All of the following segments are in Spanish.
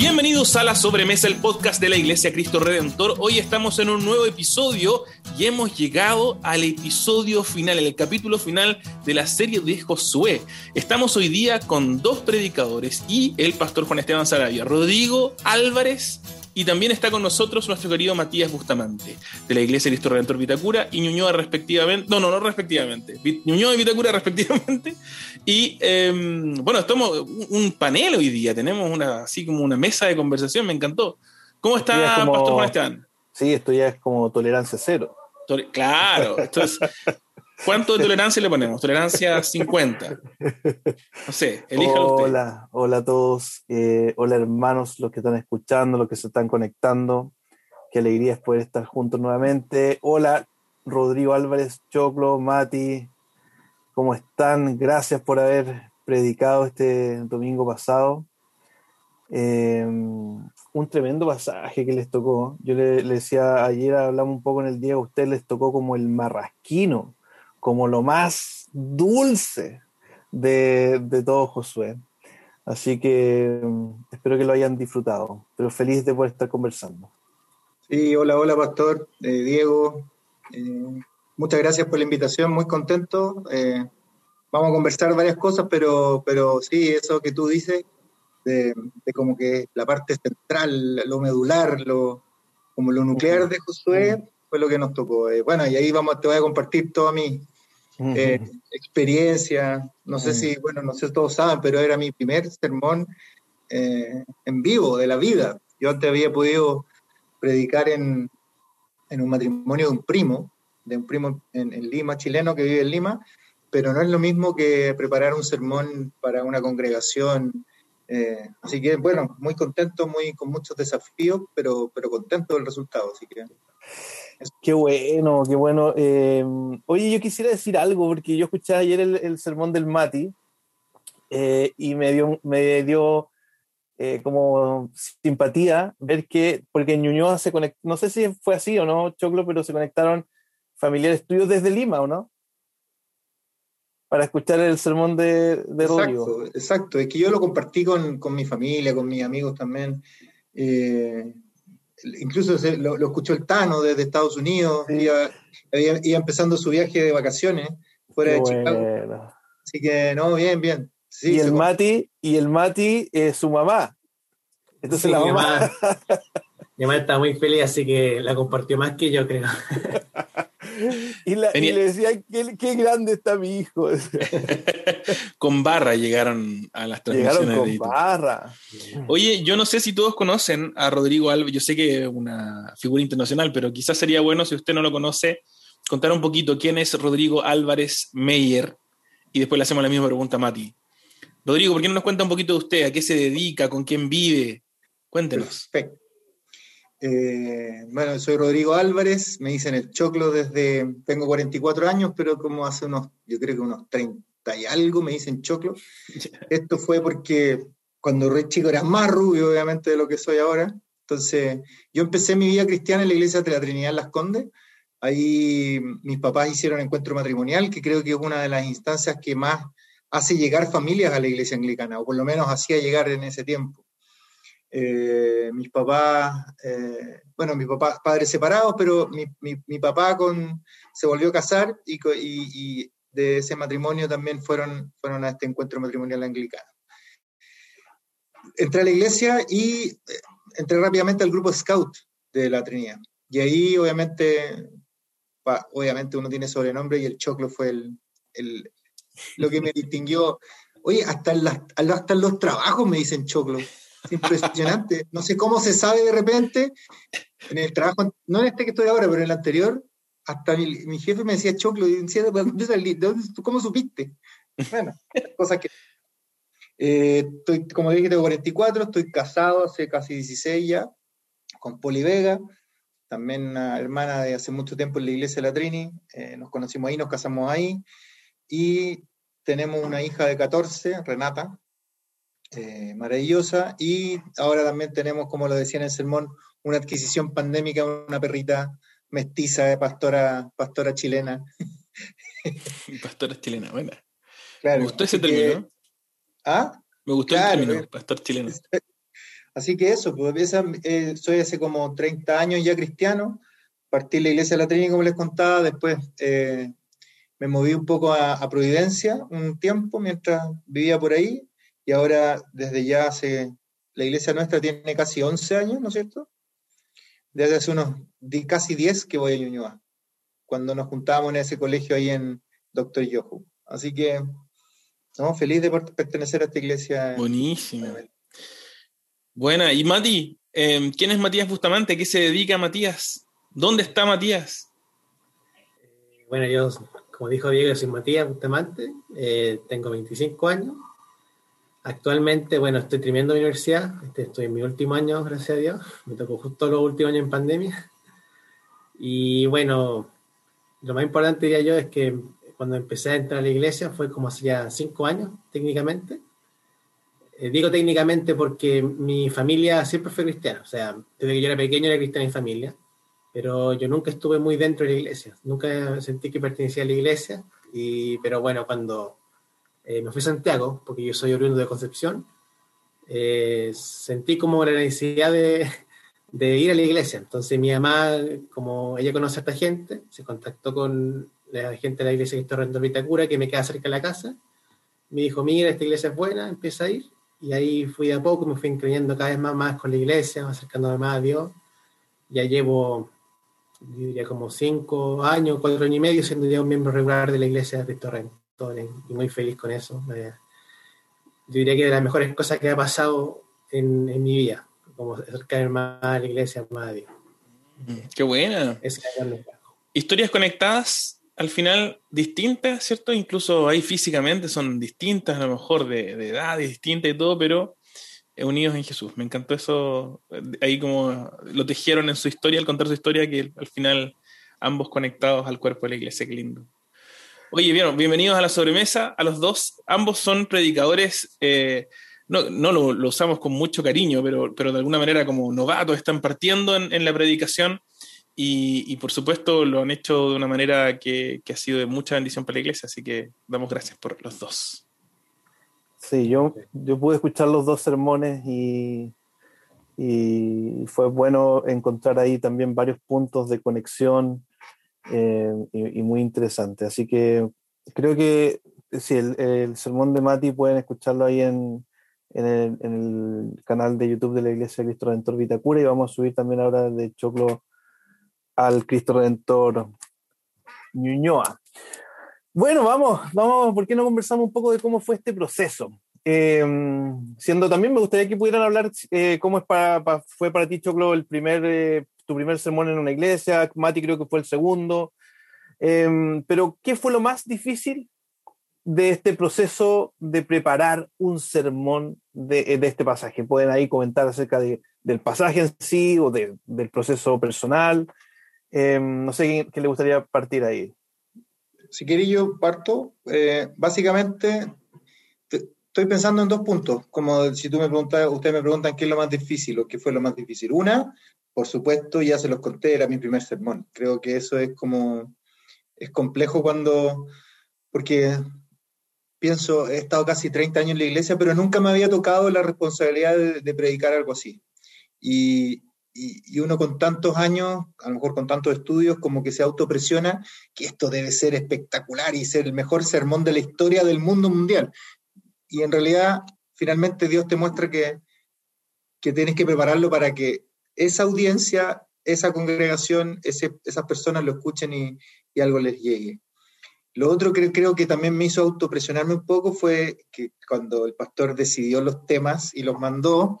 Bienvenidos a la sobremesa, el podcast de la Iglesia Cristo Redentor. Hoy estamos en un nuevo episodio y hemos llegado al episodio final, el capítulo final de la serie de Josué. Estamos hoy día con dos predicadores y el pastor Juan Esteban Sarabia, Rodrigo Álvarez y también está con nosotros nuestro querido Matías Bustamante, de la Iglesia Cristo Redentor Vitacura y Ñuñoa respectivamente. No, no, no respectivamente. Ñuñoa y Vitacura respectivamente. Y em, bueno, estamos un panel hoy día. Tenemos una así como una mesa de conversación. Me encantó. ¿Cómo está, Pastor Juan Esteban? Sí, esto ya es como tolerancia cero. claro, esto es ¿Cuánto de tolerancia le ponemos? Tolerancia 50. No sé, elíjalo usted. Hola, hola a todos. Eh, hola hermanos, los que están escuchando, los que se están conectando. Qué alegría es poder estar juntos nuevamente. Hola, Rodrigo Álvarez, Choclo, Mati. ¿Cómo están? Gracias por haber predicado este domingo pasado. Eh, un tremendo pasaje que les tocó. Yo le, le, decía, ayer hablamos un poco en el día, a usted les tocó como el marrasquino como lo más dulce de, todo Josué. Así que mm, espero que lo hayan disfrutado, pero feliz de poder estar conversando. Sí, hola, hola, Pastor, eh, Diego. Eh, muchas gracias por la invitación, muy contento. Eh, vamos a conversar varias cosas, pero, pero sí, eso que tú dices, de, como que la parte central, lo medular, lo, como lo nuclear de Josué, fue lo que nos tocó. bueno, y ahí vamos, te voy a compartir toda mi, eh, experiencia. No sé si, bueno, no sé si todos saben, pero era mi primer sermón eh, en vivo de la vida. Yo antes había podido predicar en, un matrimonio de un primo, de un primo en, Lima, chileno que vive en Lima, pero no es lo mismo que preparar un sermón para una congregación. Eh, así que, bueno, muy contento, muy con muchos desafíos, pero, pero contento del resultado. Así que Qué bueno, qué bueno. Eh, oye, yo quisiera decir algo, porque yo escuché ayer el, sermón del Mati eh, y me dio, me dio eh, como simpatía ver que, porque en Ñuñoa se conectó, no sé si fue así o no, Choclo, pero se conectaron familiares tuyos desde Lima, ¿o no? Para escuchar el sermón de, de exacto, Exacto, es que yo lo compartí con, con mi familia, con mis amigos también incluso lo, escuchó el Tano desde Estados Unidos, iba, empezando su viaje de vacaciones fuera de Chicago. Así que, no, bien, bien. y, el Mati, y el Mati es su mamá. Entonces la mamá... Mi mamá está muy feliz, así que la compartió más que yo, creo. y, le decía, qué, grande está mi hijo. con barra llegaron a las transmisiones. Llegaron con barra. Oye, yo no sé si todos conocen a Rodrigo Álvarez, yo sé que es una figura internacional, pero quizás sería bueno, si usted no lo conoce, contar un poquito quién es Rodrigo Álvarez Meyer y después le hacemos la misma pregunta a Mati. Rodrigo, ¿por qué no nos cuenta un poquito de usted? ¿A qué se dedica? ¿Con quién vive? Cuéntenos. Perfecto. Eh, bueno, soy Rodrigo Álvarez, me dicen el choclo desde, tengo 44 años, pero como hace unos, yo creo que unos 30 y algo me dicen choclo. Esto fue porque cuando re chico era más rubio, obviamente, de lo que soy ahora. Entonces, yo empecé mi vida cristiana en la iglesia de la Trinidad en Las Condes. Ahí mis papás hicieron encuentro matrimonial, que creo que es una de las instancias que más hace llegar familias a la iglesia anglicana, o por lo menos hacía llegar en ese tiempo. Eh, mis papás, eh, bueno, mis papás, padres separados, pero mi, mi, papá con, se volvió a casar y, y, de ese matrimonio también fueron, fueron a este encuentro matrimonial anglicano. Entré a la iglesia y eh, entré rápidamente al grupo Scout de la Trinidad. Y ahí, obviamente, obviamente uno tiene sobrenombre y el choclo fue el, el lo que me distinguió. Oye, hasta las, hasta en los trabajos me dicen choclo impresionante. No sé cómo se sabe de repente, en el trabajo, no en este que estoy ahora, pero en el anterior, hasta mi, jefe me decía choclo, ¿cómo supiste? Bueno, cosas que... Eh, estoy, como dije, tengo 44, estoy casado hace casi 16 ya, con Poli Vega, también una hermana de hace mucho tiempo en la iglesia de la Trini, eh, nos conocimos ahí, nos casamos ahí, y tenemos una hija de 14, Renata, eh, maravillosa. Y ahora también tenemos, como lo decía en el sermón, una adquisición pandémica, una perrita mestiza de pastora, pastora chilena. pastora chilena, bueno. Me gustó ese término. ¿Ah? Me gustó el término, pastor chileno. Así que eso, pues eh, soy hace como 30 años ya cristiano, partí de la iglesia de la como les contaba, después eh, me moví un poco a, Providencia un tiempo mientras vivía por ahí, y ahora desde ya hace, la iglesia nuestra tiene casi 11 años, ¿no es cierto? Desde hace unos casi 10 que voy a Ñuñoa, cuando nos juntábamos en ese colegio ahí en Doctor Yohu. Así que, no, feliz de pertenecer a esta iglesia. Buenísimo. Buena, y Mati, em, ¿quién es Matías Bustamante? ¿Qué se dedica Matías? ¿Dónde está Matías? Bueno, yo, como dijo Diego, soy Matías Bustamante, eh, tengo 25 años. Actualmente, bueno, estoy terminando mi universidad, este, estoy en mi último año, gracias a Dios. Me tocó justo los últimos años en pandemia. Y bueno, lo más importante diría yo es que cuando empecé a entrar a la iglesia fue como hacía cinco años, técnicamente. Eh, digo técnicamente porque mi familia siempre fue cristiana, o sea, desde que yo era pequeño era cristiana en familia, pero yo nunca estuve muy dentro de la iglesia, nunca sentí que pertenecía a la iglesia, y, pero bueno, cuando eh, me fui a Santiago, porque yo soy oriundo de Concepción, eh, sentí como la necesidad de, de, ir a la iglesia. Entonces mi mamá, como ella conoce a esta gente, se contactó con la gente de la iglesia que está en Vitacura, que me queda cerca de la casa, me dijo, mira, esta iglesia es buena, empieza a ir, y ahí fui a poco, me fui creyendo cada vez más, más con la iglesia, acercándome más a Dios. Ya llevo, diría, como cinco años, cuatro años y medio siendo ya un miembro regular de la iglesia de Cristo y muy feliz con eso. yo diría que de las mejores cosas que ha pasado en, en mi vida, como acercarme más a la iglesia, más a Dios. Mm, qué buena. Historias conectadas al final distintas, ¿cierto? Incluso ahí físicamente son distintas, a lo mejor de, de edad distintas y todo, pero unidos en Jesús. Me encantó eso, ahí como lo tejieron en su historia, al contar su historia, que al final ambos conectados al cuerpo de la iglesia, qué lindo. Oye, bien, bienvenidos a la sobremesa, a los dos, ambos son predicadores, eh, no, no lo, usamos con mucho cariño, pero, pero de alguna manera como novatos están partiendo en, la predicación y, por supuesto lo han hecho de una manera que, ha sido de mucha bendición para la iglesia, así que damos gracias por los dos. Sí, yo, yo pude escuchar los dos sermones y, y fue bueno encontrar ahí también varios puntos de conexión eh, y, muy interesante. Así que creo que sí, el, sermón de Mati pueden escucharlo ahí en, el, en, el, canal de YouTube de la Iglesia de Cristo Redentor Vitacura y vamos a subir también ahora de Choclo al Cristo Redentor Ñuñoa. Bueno, vamos, vamos, ¿por qué no conversamos un poco de cómo fue este proceso? Eh, siendo también me gustaría que pudieran hablar eh, cómo es para, fue para ti, Choclo, el primer, eh, tu primer sermón en una iglesia, Mati creo que fue el segundo, pero ¿qué fue lo más difícil de este proceso de preparar un sermón de, de este pasaje? Pueden ahí comentar acerca de, del pasaje en sí o de, del proceso personal, Em, no sé qué, le gustaría partir ahí. Si queréis, yo parto. Eh, básicamente, estoy pensando en dos puntos. Como si tú me preguntas, ustedes me preguntan qué es lo más difícil o qué fue lo más difícil. Una, por supuesto, ya se los conté, era mi primer sermón. Creo que eso es como, es complejo cuando, porque pienso, he estado casi 30 años en la iglesia, pero nunca me había tocado la responsabilidad de, predicar algo así. Y, y, uno con tantos años, a lo mejor con tantos estudios, como que se autopresiona que esto debe ser espectacular y ser el mejor sermón de la historia del mundo mundial. Y en realidad, finalmente Dios te muestra que, que tienes que prepararlo para que esa audiencia, esa congregación, esas personas lo escuchen y, y, algo les llegue. Lo otro que creo que también me hizo autopresionarme un poco fue que cuando el pastor decidió los temas y los mandó,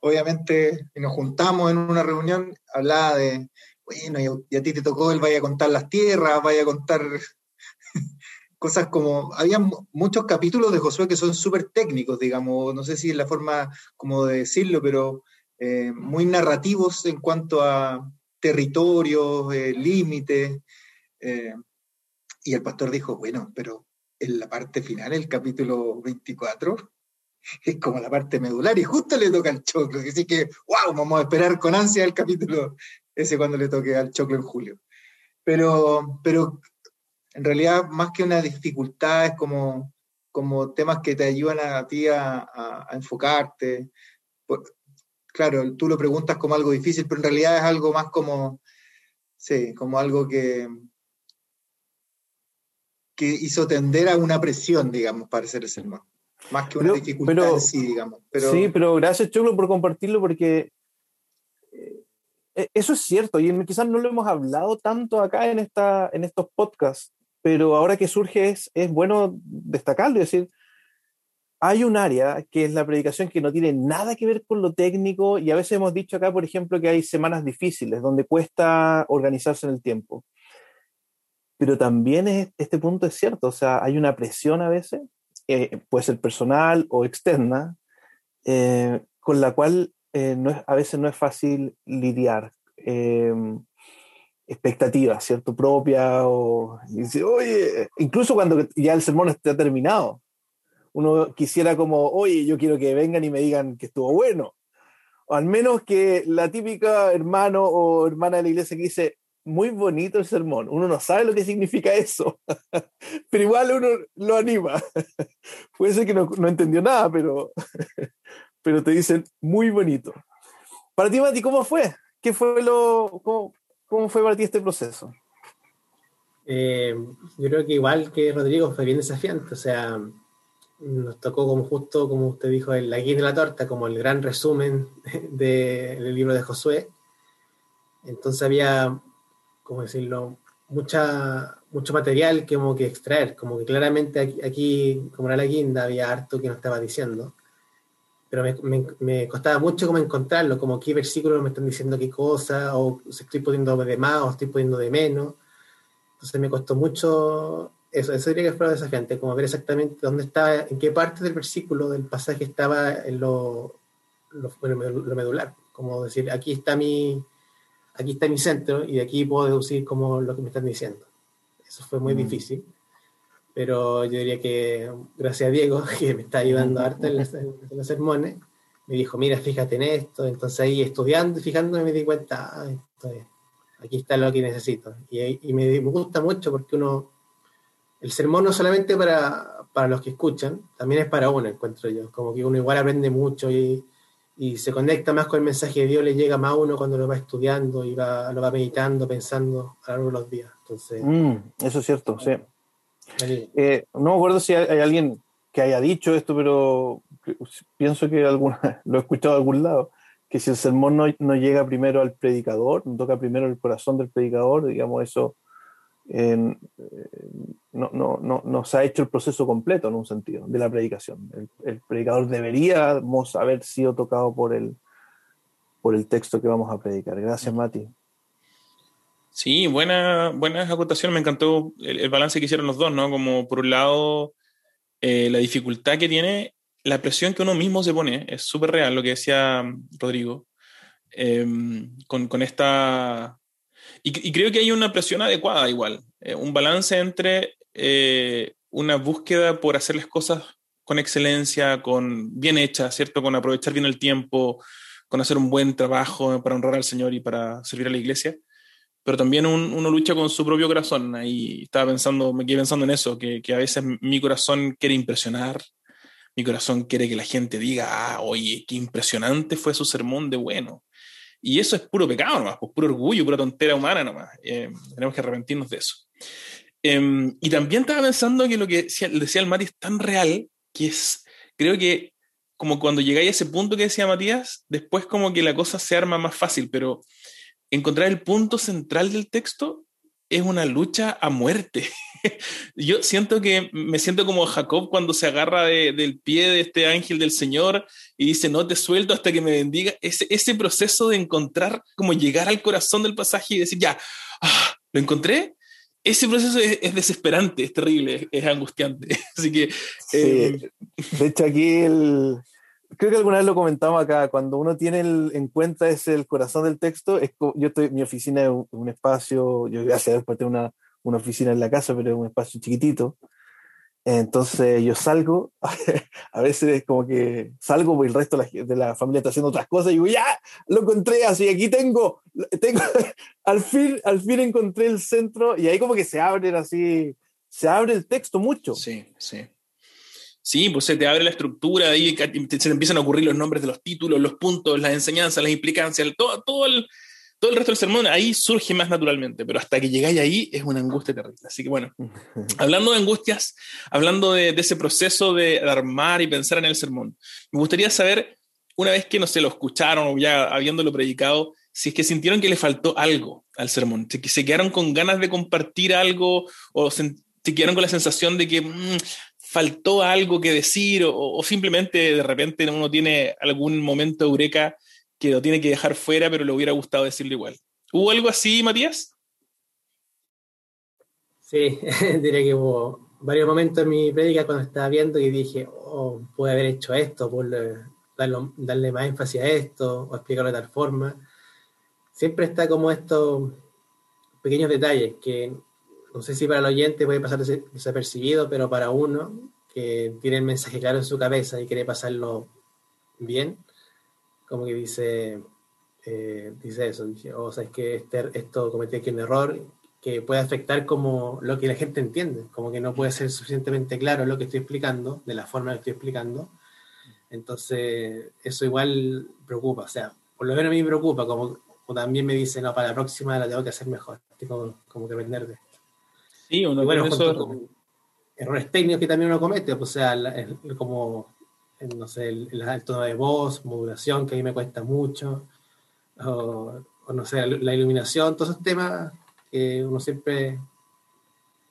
obviamente nos juntamos en una reunión, hablaba de, bueno, y a, ti te tocó él vaya a contar las tierras, vaya a contar cosas como, había muchos capítulos de Josué que son súper técnicos, digamos, no sé si es la forma como de decirlo, pero eh, muy narrativos en cuanto a territorios, eh, límites. Eh, y el pastor dijo, bueno, pero en la parte final, el capítulo 24, es como la parte medular y justo le toca al choclo. Así que, wow, vamos a esperar con ansia el capítulo ese cuando le toque al choclo en julio. Pero, pero en realidad, más que una dificultad, es como, como temas que te ayudan a ti a, enfocarte. Claro, tú lo preguntas como algo difícil, pero en realidad es algo más como, sí, como algo que, que hizo tender a una presión, digamos, para hacer el sermón. Más que una dificultad en sí, digamos. Sí, pero gracias, Choclo, por compartirlo, porque eh, eso es cierto, y quizás no lo hemos hablado tanto acá en, esta, en estos podcasts, pero ahora que surge es, es bueno destacarlo y decir, hay un área que es la predicación que no tiene nada que ver con lo técnico y a veces hemos dicho acá, por ejemplo, que hay semanas difíciles donde cuesta organizarse en el tiempo pero también este punto es cierto, o sea, hay una presión a veces, eh, puede ser personal o externa, eh, con la cual eh, no es, a veces no es fácil lidiar. expectativas, ¿cierto? Propia o dice, oye, incluso cuando ya el sermón está terminado, uno quisiera como, oye, yo quiero que vengan y me digan que estuvo bueno. O al menos que la típica hermano o hermana de la iglesia que dice, muy bonito el sermón. Uno no sabe lo que significa eso, pero igual uno lo anima. Puede ser que no, entendió nada, pero, pero te dicen muy bonito. Para ti, Mati, ¿cómo fue? ¿Qué fue lo, cómo, fue para ti este proceso? Eh, yo creo que igual que Rodrigo fue bien desafiante, o sea, nos tocó como justo, como usted dijo, el la guía de la torta, como el gran resumen del libro de Josué. Entonces había ¿cómo decirlo? Mucha, mucho material que como que extraer, como que claramente aquí, como era la guinda, había harto que no estaba diciendo, pero me, me, costaba mucho como encontrarlo, como qué versículos me están diciendo qué cosa, o estoy poniendo de más o estoy poniendo de menos. Entonces me costó mucho eso, eso diría que fue desafiante, como ver exactamente dónde estaba, en qué parte del versículo del pasaje estaba en lo, lo, lo medular, como decir, aquí está mi, aquí está mi centro y de aquí puedo deducir como lo que me están diciendo. Eso fue muy mm. difícil, pero yo diría que gracias a Diego, que me está ayudando harto en, los sermones, me dijo, mira, fíjate en esto, entonces ahí estudiando y fijándome me di cuenta, ah, aquí está lo que necesito. Y, me, gusta mucho porque uno, el sermón no solamente para, para los que escuchan, también es para uno, encuentro yo, como que uno igual aprende mucho y y se conecta más con el mensaje de Dios, le llega más a uno cuando lo va estudiando y va, lo va meditando, pensando a lo largo de los días. Entonces, mm, eso es cierto, sí. Eh, no me acuerdo si hay, alguien que haya dicho esto, pero pienso que alguna, lo he escuchado de algún lado, que si el sermón no, no llega primero al predicador, no toca primero el corazón del predicador, digamos, eso no, no, no, no, se ha hecho el proceso completo en un sentido de la predicación. El, predicador debería haber sido tocado por el, por el texto que vamos a predicar. Gracias, Mati. Sí, buena, buena acotación. Me encantó el, balance que hicieron los dos, ¿no? Como por un lado, eh, la dificultad que tiene, la presión que uno mismo se pone, es súper real lo que decía Rodrigo, em, con, con esta y, creo que hay una presión adecuada igual, eh, un balance entre eh, una búsqueda por hacer las cosas con excelencia, con bien hechas, ¿cierto? Con aprovechar bien el tiempo, con hacer un buen trabajo para honrar al Señor y para servir a la iglesia. Pero también uno lucha con su propio corazón. Ahí estaba pensando, me quedé pensando en eso, que, que, a veces mi corazón quiere impresionar, mi corazón quiere que la gente diga, ah, oye, qué impresionante fue su sermón de bueno. Y eso es puro pecado nomás, pues, puro orgullo, pura tontera humana nomás. Eh, tenemos que arrepentirnos de eso. Em, y también estaba pensando que lo que decía el Mati es tan real que es, creo que como cuando llegáis a ese punto que decía Matías, después como que la cosa se arma más fácil, pero encontrar el punto central del texto es una lucha a muerte. Yo siento que me siento como Jacob cuando se agarra del pie de este ángel del Señor y dice, no te suelto hasta que me bendiga. Ese, ese proceso de encontrar, como llegar al corazón del pasaje y decir, ya, ah, lo encontré. Ese proceso es, desesperante, es terrible, es, angustiante. Así que... Eh, de hecho, aquí el, creo que alguna vez lo comentamos acá, cuando uno tiene en cuenta ese el corazón del texto, es, yo estoy, mi oficina es un, espacio, yo gracias a después tengo una, una, oficina en la casa, pero es un espacio chiquitito. Entonces yo salgo, a veces como que salgo porque el resto de la, familia está haciendo otras cosas y digo, ya, lo encontré, así aquí tengo, tengo al, fin, al fin encontré el centro y ahí como que se abre así, se abre el texto mucho. Sí, sí. Sí, pues se te abre la estructura, ahí se te empiezan a ocurrir los nombres de los títulos, los puntos, las enseñanzas, las implicancias, todo, todo, el, todo el resto del sermón, ahí surge más naturalmente, pero hasta que llegáis ahí es una angustia terrible. Así que bueno, hablando de angustias, hablando de, de ese proceso de, armar y pensar en el sermón, me gustaría saber, una vez que no se lo escucharon o ya habiéndolo predicado, si es que sintieron que le faltó algo al sermón, si se quedaron con ganas de compartir algo o se, quedaron con la sensación de que mmm, faltó algo que decir o, simplemente de repente uno tiene algún momento eureka que lo tiene que dejar fuera, pero le hubiera gustado decirlo igual. ¿Hubo algo así, Matías? Sí, diré que hubo varios momentos en mi prédica cuando estaba viendo y dije, oh, pude haber hecho esto, pude darle, darle más énfasis a esto o explicarlo de tal forma siempre está como estos pequeños detalles que no sé si para el oyente puede pasar desapercibido, pero para uno que tiene el mensaje claro en su cabeza y quiere pasarlo bien, como que dice, eh, dice eso, dice, o sea, es que este, esto cometí aquí un error que puede afectar como lo que la gente entiende, como que no puede ser suficientemente claro lo que estoy explicando, de la forma que estoy explicando. Entonces, eso igual preocupa, o sea, por lo menos a mí me preocupa, como también me dice, no, para la próxima la tengo que hacer mejor. Tengo como que aprender de. Sí, uno y bueno, eso... errores técnicos que también uno comete, o sea, el, como, no sé, el, el, tono de voz, modulación, que a mí me cuesta mucho, o, o, no sé, la iluminación, todos esos temas que uno siempre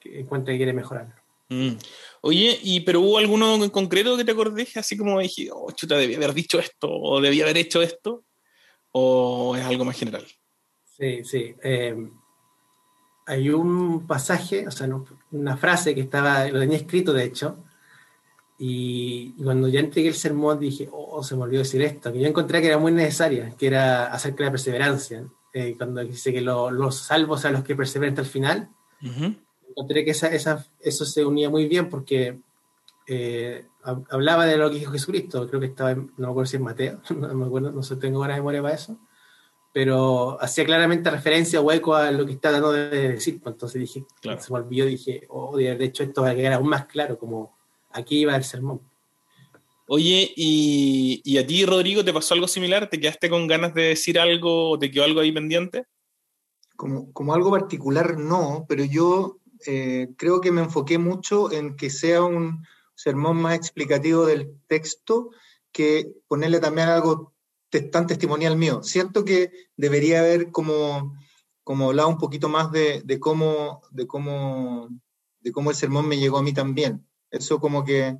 encuentra que quiere mejorar. Mm. Oye, ¿y pero hubo alguno en concreto que te acordés? Así como dije, oh, chuta, debía haber dicho esto, o debía haber hecho esto o es algo más general? Sí, sí. Eh, hay un pasaje, o sea, no, una frase que estaba, lo tenía escrito de hecho, y cuando ya entregué el sermón dije, oh, se me olvidó decir esto, que yo encontré que era muy necesaria, que era acerca de la perseverancia. Eh, cuando dice que lo, los salvos a los que perseveran hasta el final, uh -huh. encontré que esa, esa, eso se unía muy bien porque eh, hablaba de lo que dijo Jesucristo, creo que estaba, en, no me acuerdo si en Mateo, no me acuerdo, no sé, tengo buena memoria para eso, pero hacía claramente referencia hueco a lo que está dando de decir, pues entonces dije, claro. se me olvidó, dije, oh, de hecho esto va a quedar aún más claro, como aquí iba el sermón. Oye, ¿y, ¿y, a ti, Rodrigo, te pasó algo similar? ¿Te quedaste con ganas de decir algo o te quedó algo ahí pendiente? Como, como algo particular, no, pero yo eh, creo que me enfoqué mucho en que sea un, sermón más explicativo del texto que ponerle también algo tan testimonial mío. Siento que debería haber como, como hablado un poquito más de, de, cómo, de, cómo, de cómo el sermón me llegó a mí también. Eso como que,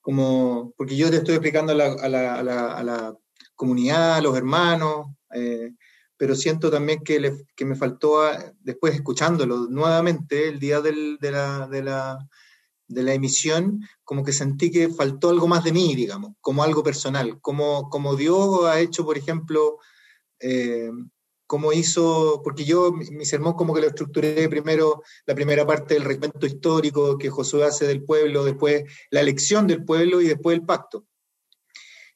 como, porque yo te estoy explicando a la, a la, a la, a la comunidad, a los hermanos, eh, pero siento también que, le, que me faltó, después escuchándolo nuevamente, el día del, de la, de la de la emisión, como que sentí que faltó algo más de mí, digamos, como algo personal, como, como Dios ha hecho, por ejemplo, eh, como hizo, porque yo mi, sermón como que lo estructuré primero, la primera parte del recuento histórico que Josué hace del pueblo, después la elección del pueblo y después el pacto.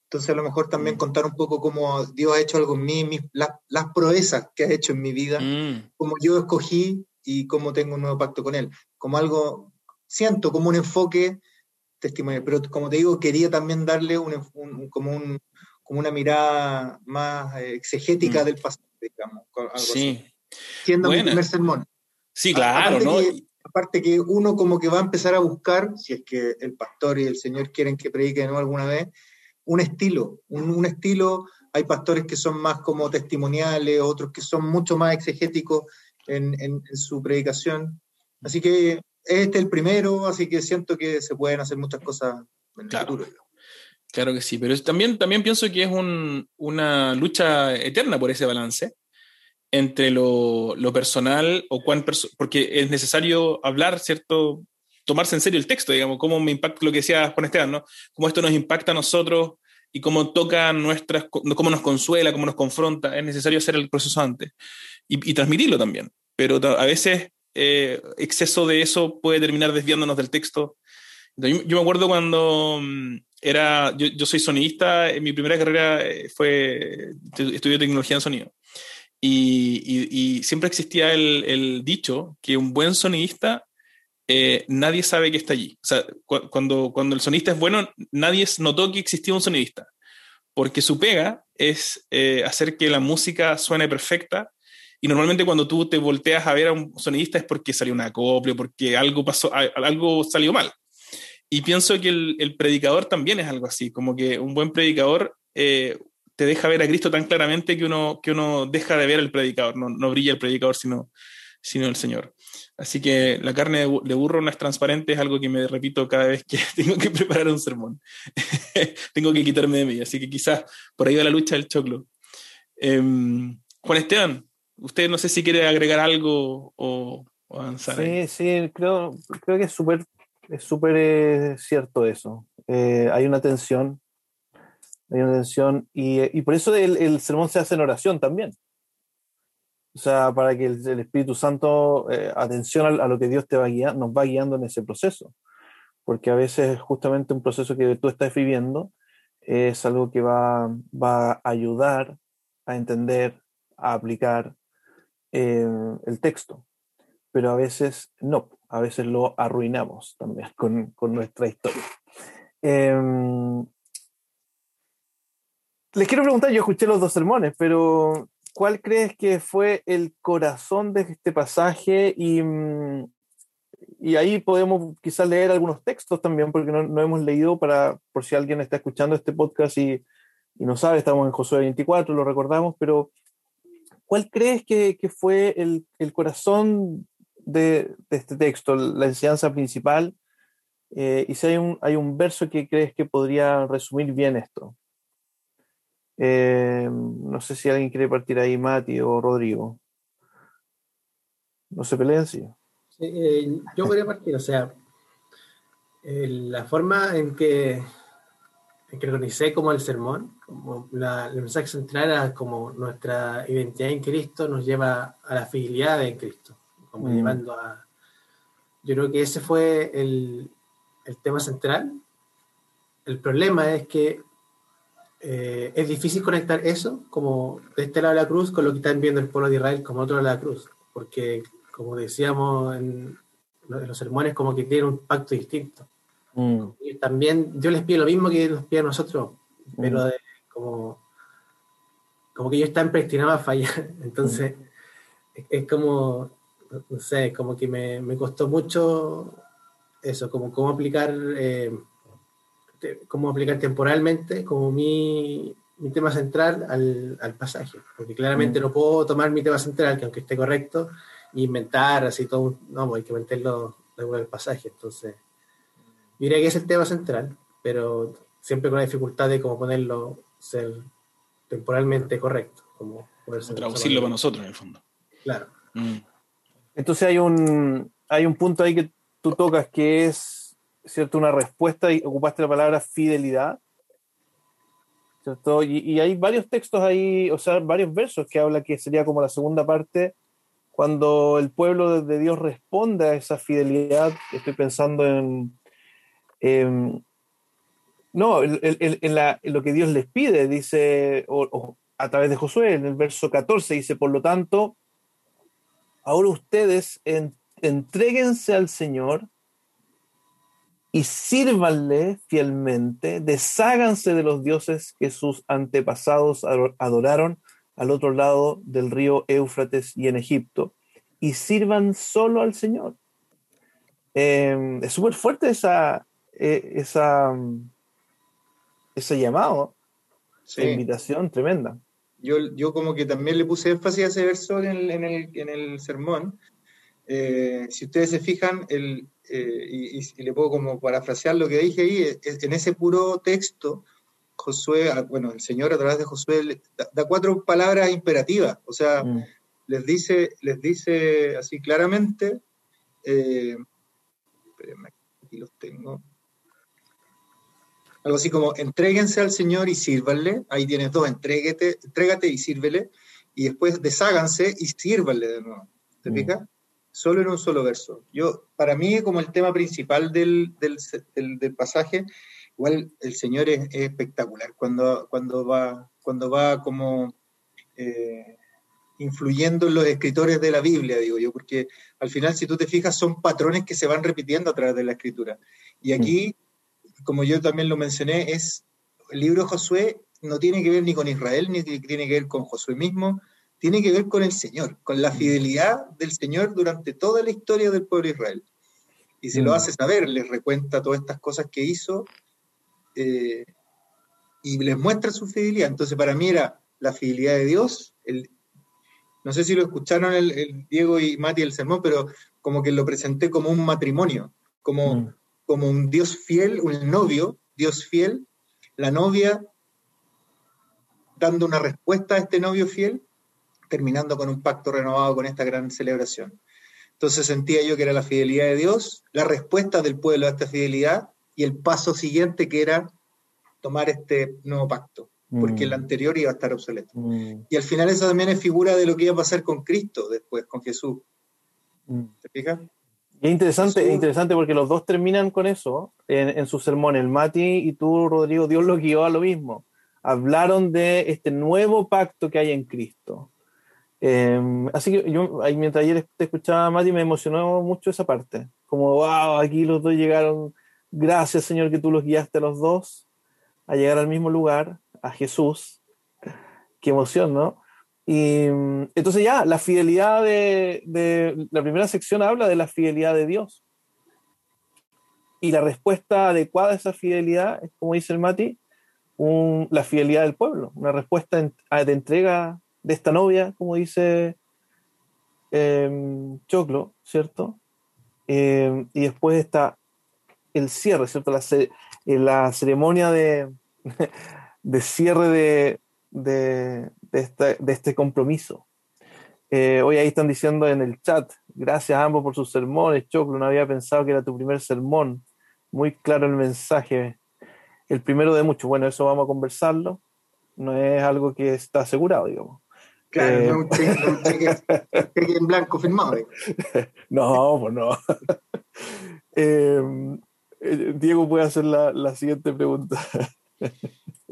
Entonces a lo mejor también contar un poco cómo Dios ha hecho algo en mí, mis, las, las proezas que ha hecho en mi vida, mm. cómo yo escogí y cómo tengo un nuevo pacto con Él, como algo siento como un enfoque testimonial, pero como te digo, quería también darle un, un, como, un, como una mirada más eh, exegética mm. del pasado, digamos. Algo sí. Así. Siendo Buena. mi primer sermón. Sí, claro, aparte ¿no? Que, aparte que uno como que va a empezar a buscar, si es que el pastor y el Señor quieren que predique ¿no? alguna vez, un estilo, un, un estilo, hay pastores que son más como testimoniales, otros que son mucho más exegéticos en, en, en su predicación. Así que este es el primero, así que siento que se pueden hacer muchas cosas en el futuro. Claro que sí, pero también, también pienso que es un, una lucha eterna por ese balance entre lo, lo personal o cuán perso porque es necesario hablar, ¿cierto? Tomarse en serio el texto, digamos, cómo me impacta lo que decía Juan Esteban, ¿no? Cómo esto nos impacta a nosotros y cómo toca nuestras, cómo nos consuela, cómo nos confronta. Es necesario hacer el proceso antes y, y transmitirlo también. Pero a veces eh, exceso de eso puede terminar desviándonos del texto. Yo, me acuerdo cuando mm, era, yo, yo, soy sonidista, en mi primera carrera eh, fue, estudié tecnología en sonido. Y, y, siempre existía el, dicho que un buen sonidista eh, nadie sabe que está allí. O sea, cuando, cuando el sonista es bueno, nadie notó que existía un sonidista, porque su pega es hacer que la música suene perfecta. Y normalmente cuando tú te volteas a ver a un sonidista es porque salió una copia, porque algo pasó, algo salió mal. Y pienso que el, predicador también es algo así, como que un buen predicador eh, te deja ver a Cristo tan claramente que uno, que uno deja de ver al predicador, no, no brilla el predicador, sino, sino el Señor. Así que la carne de burro no es transparente, es algo que me repito cada vez que tengo que preparar un sermón. tengo que quitarme de mí, así que quizás por ahí va la lucha del choclo. Em, Juan Esteban, usted no sé si quiere agregar algo o, avanzar. Sí, sí, creo, creo que es súper es súper eh, cierto eso. Eh, hay una tensión, hay una tensión, y, por eso el, el sermón se hace en oración también. O sea, para que el, Espíritu Santo, eh, atención a, lo que Dios te va guiando, nos va guiando en ese proceso. Porque a veces justamente un proceso que tú estás viviendo es algo que va, va a ayudar a entender, a aplicar eh, el texto. Pero a veces no, a veces lo arruinamos también con, con nuestra historia. Em, les quiero preguntar, yo escuché los dos sermones, pero ¿cuál crees que fue el corazón de este pasaje? Y, y ahí podemos quizás leer algunos textos también, porque no, no, hemos leído para, por si alguien está escuchando este podcast y, y, no sabe, estamos en Josué 24, lo recordamos, pero ¿cuál crees que, que fue el, el corazón de, de, este texto, la enseñanza principal? Eh, y si hay un, hay un verso que crees que podría resumir bien esto. Eh, no sé si alguien quiere partir ahí, Mati o Rodrigo. No se peleen, sí. Eh, yo podría partir, o sea, la forma en que, que organicé como el sermón, como la, el mensaje central era como nuestra identidad en Cristo nos lleva a la fidelidad en Cristo, como mm. llevando a... Yo creo que ese fue el, el tema central. El problema es que eh, es difícil conectar eso, como de este lado de la cruz, con lo que están viendo el pueblo de Israel como otro lado de la cruz, porque como decíamos en, los sermones, como que tienen un pacto distinto. Mm. Y también Dios les pide lo mismo que nos pide a nosotros, pero mm. como, como que ellos están predestinados a fallar. Entonces, mm. es, como, no sé, como que me, me costó mucho eso, como cómo aplicar... Eh, cómo aplicar temporalmente como mi, mi tema central al, al, pasaje, porque claramente mm. no puedo tomar mi tema central, que aunque esté correcto, e inventar así todo, no, pues hay que meterlo en el pasaje, entonces, diría que es el tema central, pero siempre con la dificultad de cómo ponerlo, ser temporalmente correcto, como traducirlo para nosotros en el fondo. Claro. Mm. Entonces hay un, hay un punto ahí que tú tocas que es ¿cierto? Una respuesta y ocupaste la palabra fidelidad, ¿cierto? Y, hay varios textos ahí, o sea, varios versos que habla que sería como la segunda parte, cuando el pueblo de Dios responde a esa fidelidad, estoy pensando en... no, en, lo que Dios les pide, dice, a través de Josué, en el verso 14, dice, por lo tanto, ahora ustedes entréguense al Señor y sírvanle fielmente, desháganse de los dioses que sus antepasados adoraron al otro lado del río Éufrates y en Egipto, y sirvan solo al Señor. Em, es súper fuerte esa, e, esa, ese llamado, esa invitación tremenda. Yo, yo como que también le puse énfasis a ese verso en el, en el, en el sermón. Eh, si ustedes se fijan, el, eh, y, le puedo como parafrasear lo que dije ahí, en ese puro texto, Josué, bueno, el Señor a través de Josué da, cuatro palabras imperativas, o sea, mm. les, dice, les dice así claramente, eh, aquí los tengo, algo así como, entréguense al Señor y sírvanle, ahí tienes dos, entrégate, entrégate y sírvele, y después desháganse y sírvanle de nuevo, ¿te mm. fijas? solo en un solo verso. Yo, para mí, como el tema principal del, del, del, pasaje, igual el Señor es, espectacular cuando, cuando, va, cuando va como, eh, influyendo en los escritores de la Biblia, digo yo, porque al final, si tú te fijas, son patrones que se van repitiendo a través de la escritura. Y aquí, como yo también lo mencioné, es el libro de Josué no tiene que ver ni con Israel, ni tiene que ver con Josué mismo, tiene que ver con el Señor, con la fidelidad del Señor durante toda la historia del pueblo de Israel. Y se lo mm. hace saber, les recuenta todas estas cosas que hizo eh, y les muestra su fidelidad. Entonces, para mí era la fidelidad de Dios. El, no sé si lo escucharon el, Diego y Mati el sermón, pero como que lo presenté como un matrimonio, como, mm. Como un Dios fiel, un novio, Dios fiel, la novia dando una respuesta a este novio fiel, terminando con un pacto renovado con esta gran celebración. Entonces sentía yo que era la fidelidad de Dios, la respuesta del pueblo a esta fidelidad y el paso siguiente que era tomar este nuevo pacto, porque el mm. anterior iba a estar obsoleto. Mm. Y al final eso también es figura de lo que iba a pasar con Cristo después, con Jesús. Mm. ¿Te fijas? Es interesante, interesante porque los dos terminan con eso en, su sermón. El Mati y tú, Rodrigo, Dios lo guió a lo mismo. Hablaron de este nuevo pacto que hay en Cristo. Em, así que yo, mientras ayer te escuchaba, Mati, me emocionó mucho esa parte. Como, wow, aquí los dos llegaron. Gracias, Señor, que tú los guiaste a los dos a llegar al mismo lugar, a Jesús. Qué emoción, ¿no? Y mm, entonces ya, la fidelidad de, la primera sección habla de la fidelidad de Dios. Y la respuesta adecuada a esa fidelidad es, como dice el Mati, la fidelidad del pueblo, una respuesta de entrega de esta novia, como dice em, Choclo, ¿cierto? Em, y después está el cierre, ¿cierto? La, la ceremonia de, de cierre de, de, este compromiso. Eh, hoy ahí están diciendo en el chat, gracias a ambos por sus sermones, Choclo, no había pensado que era tu primer sermón. Muy claro el mensaje. El primero de muchos. Bueno, eso vamos a conversarlo. No es algo que está asegurado, digamos. Claro, no un cheque, en blanco firmado. no, pues no. Eh, eh, Diego puede hacer la, la siguiente pregunta.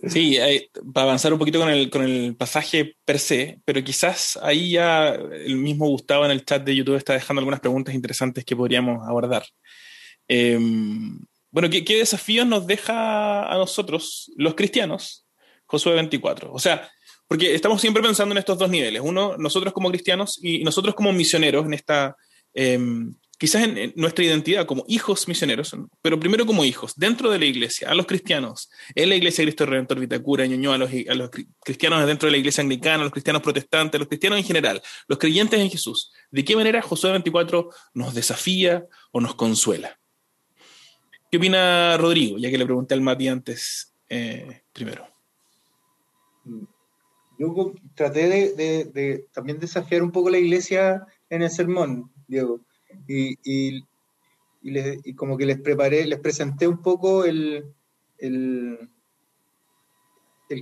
Sí, para avanzar un poquito con el, con el pasaje per se, pero quizás ahí ya el mismo Gustavo en el chat de YouTube está dejando algunas preguntas interesantes que podríamos abordar. Em, bueno, ¿qué, ¿qué, desafíos nos deja a nosotros, los cristianos, Josué 24? O sea, porque estamos siempre pensando en estos dos niveles. Uno, nosotros como cristianos y nosotros como misioneros en esta... Em, quizás en, nuestra identidad como hijos misioneros, pero primero como hijos, dentro de la iglesia, a los cristianos, en la iglesia de Cristo Redentor Vitacura, Ñuñoa, a los, a los cristianos dentro de la iglesia anglicana, a los cristianos protestantes, a los cristianos en general, los creyentes en Jesús, ¿de qué manera Josué 24 nos desafía o nos consuela? ¿Qué opina Rodrigo? Ya que le pregunté al Mati antes eh, primero. Yo traté de también desafiar un poco la iglesia en el sermón, Diego y, como que les preparé, les presenté un poco el, el,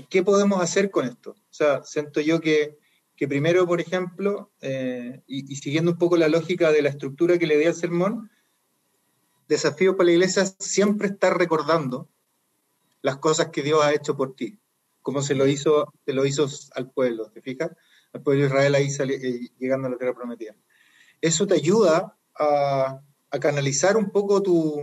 qué podemos hacer con esto. O sea, siento yo que, que primero, por ejemplo, eh, y, siguiendo un poco la lógica de la estructura que le di al sermón, desafío para la iglesia siempre estar recordando las cosas que Dios ha hecho por ti, como se lo hizo, se lo hizo al pueblo, ¿te fijas? Al pueblo de Israel ahí eh, llegando a la tierra prometida. Eso te ayuda a, canalizar un poco tu...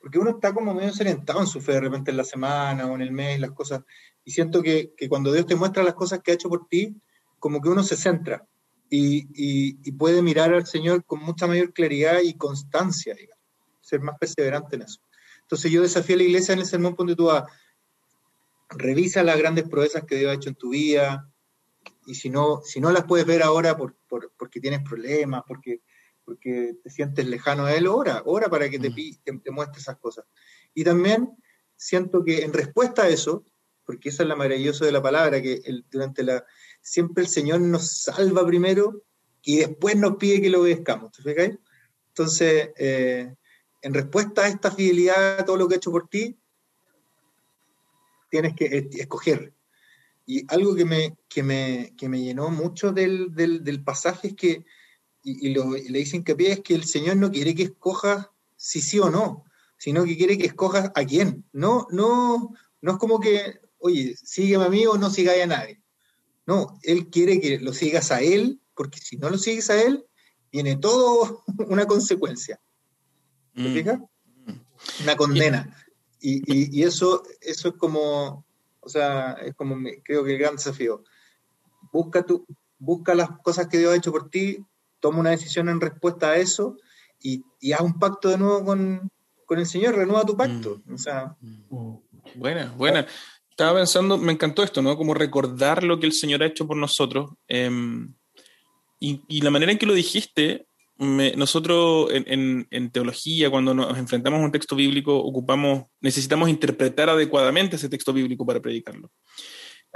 Porque uno está como medio serentado en su fe de repente en la semana o en el mes, las cosas. Y siento que, cuando Dios te muestra las cosas que ha hecho por ti, como que uno se centra y, puede mirar al Señor con mucha mayor claridad y constancia, digamos, ser más perseverante en eso. Entonces yo desafío a la iglesia en el sermón donde tú vas, revisa las grandes proezas que Dios ha hecho en tu vida, y si no, si no las puedes ver ahora por, porque tienes problemas, porque porque te sientes lejano a él, ora, ora para que te, mm. te, muestre esas cosas. Y también siento que en respuesta a eso, porque eso es lo maravilloso de la palabra, que durante la, siempre el Señor nos salva primero y después nos pide que lo obedezcamos, ¿te fijáis? Entonces, eh, en respuesta a esta fidelidad a todo lo que ha hecho por ti, tienes que escoger. Y algo que me, que me, que me llenó mucho del, del, del pasaje es que y, le dicen que es que el Señor no quiere que escojas si sí o no, sino que quiere que escojas a quién. No, no, no es como que, oye, sígueme a mí o no sigáis a nadie. No, Él quiere que lo sigas a Él, porque si no lo sigues a Él, viene todo una consecuencia. ¿Te Mm. fijas? Una condena. Y, y- y eso, eso es como, o sea, es como creo que el gran desafío. Busca, tu, busca las cosas que Dios ha hecho por ti, toma una decisión en respuesta a eso y, y haz un pacto de nuevo con, con el Señor, renueva tu pacto. O sea, Buena, buena. Estaba pensando, me encantó esto, ¿no? Como recordar lo que el Señor ha hecho por nosotros. em, y, y la manera en que lo dijiste, me- nosotros en, en- en teología, cuando nos enfrentamos a un texto bíblico, ocupamos, necesitamos interpretar adecuadamente ese texto bíblico para predicarlo.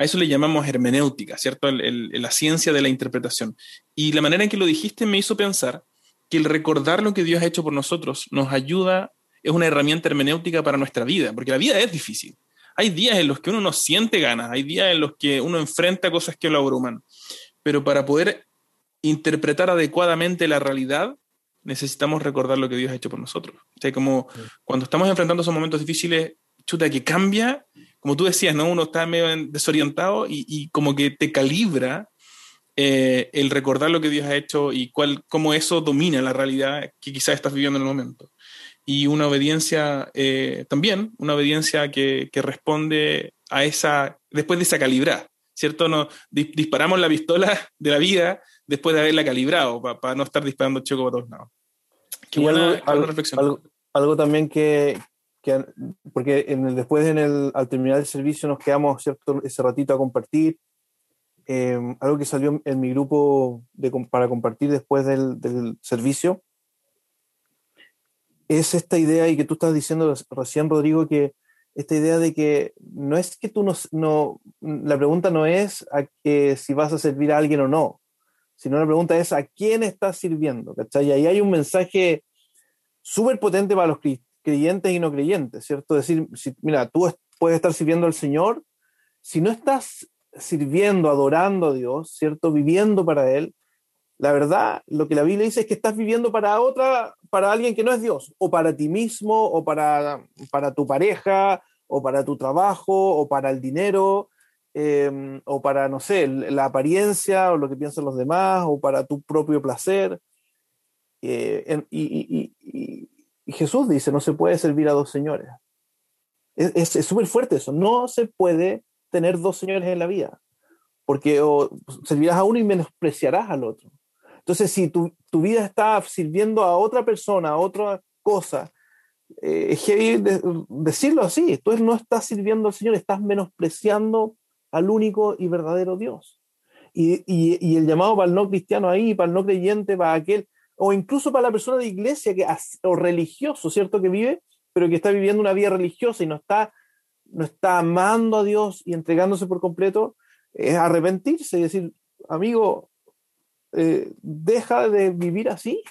A eso le llamamos hermenéutica, ¿cierto? El- el- la ciencia de la interpretación. Y la manera en que lo dijiste me hizo pensar que el recordar lo que Dios ha hecho por nosotros nos ayuda, es una herramienta hermenéutica para nuestra vida, porque la vida es difícil. Hay días en los que uno no siente ganas, hay días en los que uno enfrenta cosas que lo abruman, pero para poder interpretar adecuadamente la realidad, necesitamos recordar lo que Dios ha hecho por nosotros. O sea, como cuando estamos enfrentando esos momentos difíciles, chuta, que cambia, como tú decías, ¿no? Uno está medio en- desorientado y, y como que te calibra eh, el recordar lo que Dios ha hecho y cuál, cómo eso domina la realidad que quizás estás viviendo en el momento. Y una obediencia eh, también, una obediencia que, que responde a esa, después de esa calibrar, ¿cierto? No, dis- disparamos la pistola de la vida después de haberla calibrado, para no estar disparando choco para todos lados. Qué buena, algo, buena reflexión. algo- algo también que, que- porque en el- después en el, al terminar el servicio nos quedamos cierto ese ratito a compartir. Eh, algo que salió en mi grupo de, para compartir después del, del servicio es esta idea y que tú estás diciendo recién, Rodrigo, que esta idea de que no es que tú no, no la pregunta no es a que si vas a servir a alguien o no, sino la pregunta es a quién estás sirviendo, ¿cachai? Y ahí hay un mensaje súper potente para los creyentes y no creyentes, ¿cierto? Decir, si, mira, tú es- puedes estar sirviendo al Señor, si no estás sirviendo, adorando a Dios, ¿cierto? Viviendo para Él, la verdad, lo que la Biblia dice es que estás viviendo para otra, para alguien que no es Dios, o para ti mismo, o para, para tu pareja, o para tu trabajo, o para el dinero, eh, o para, no sé, la apariencia, o lo que piensan los demás, o para tu propio placer. Eh, y- y Jesús dice, no se puede servir a dos señores. Es súper fuerte eso, no se puede tener dos señores en la vida, porque o servirás a uno y menospreciarás al otro. Entonces, si tu, tu vida está sirviendo a otra persona, a otra cosa, eh, es heavy de- decirlo así, tú no estás sirviendo al Señor, estás menospreciando al único y verdadero Dios. Y, y- y el llamado para el no cristiano ahí, para el no creyente, para aquel, o incluso para la persona de iglesia que, o religioso, ¿cierto? Que vive, pero que está viviendo una vida religiosa y no está, no está amando a Dios y entregándose por completo, es arrepentirse y decir, amigo, eh, deja de vivir así,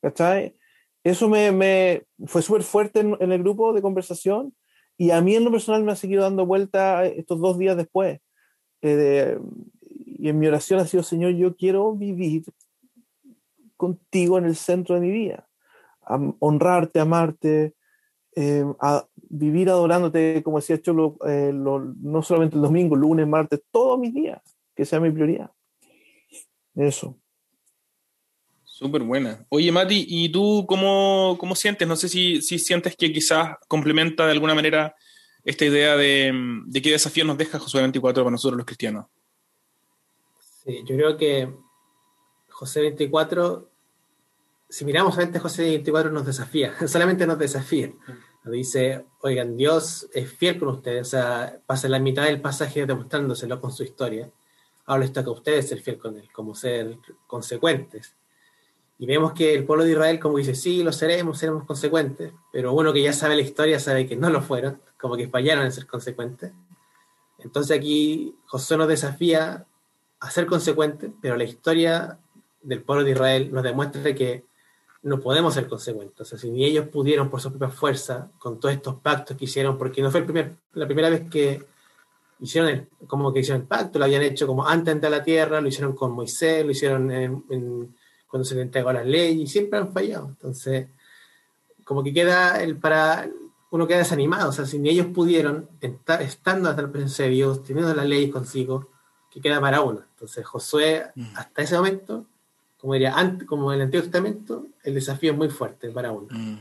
¿cachai? Eso me, me fue súper fuerte en, el grupo de conversación y a mí en lo personal me ha seguido dando vuelta estos dos días después. Eh, y en mi oración ha sido, Señor, yo quiero vivir contigo en el centro de mi vida, honrarte, amarte, eh, a vivir adorándote, como decía Cholo, eh, lo- no solamente el domingo, lunes, martes, todos mis días, que sea mi prioridad. Eso. Súper buena. Oye, Mati, ¿y tú cómo, cómo sientes? No sé si, si sientes que quizás complementa de alguna manera esta idea de, de qué desafío nos deja Josué 24 para nosotros los cristianos. Sí, yo creo que José 24, si miramos solamente José 24, nos desafía, solamente nos desafía. Nos dice, oigan, Dios es fiel con ustedes, o sea, pasa la mitad del pasaje demostrándoselo con su historia. Ahora toca a ustedes ser fiel con él, como ser consecuentes. Y vemos que el pueblo de Israel como dice, sí, lo seremos, seremos consecuentes, pero uno que ya sabe la historia sabe que no lo fueron, como que fallaron en ser consecuentes. Entonces aquí Josué nos desafía a ser consecuentes, pero la historia del pueblo de Israel nos demuestra que no podemos ser consecuentes. O sea, si ni ellos pudieron por su propia fuerza, con todos estos pactos que hicieron, porque no fue el primer, la primera vez que hicieron el, como que hicieron el pacto, lo habían hecho como antes de entrar a la tierra, lo hicieron con Moisés, lo hicieron en, en, cuando se le entregó las leyes, y siempre han fallado. Entonces, como que queda el para uno queda desanimado, o sea, si ni ellos pudieron, estar, estando hasta la presencia de Dios, teniendo las leyes consigo, que queda para uno. Entonces Josué, Mm. hasta ese momento, como diría, antes, como en el Antiguo Testamento, el desafío es muy fuerte para uno, Mm.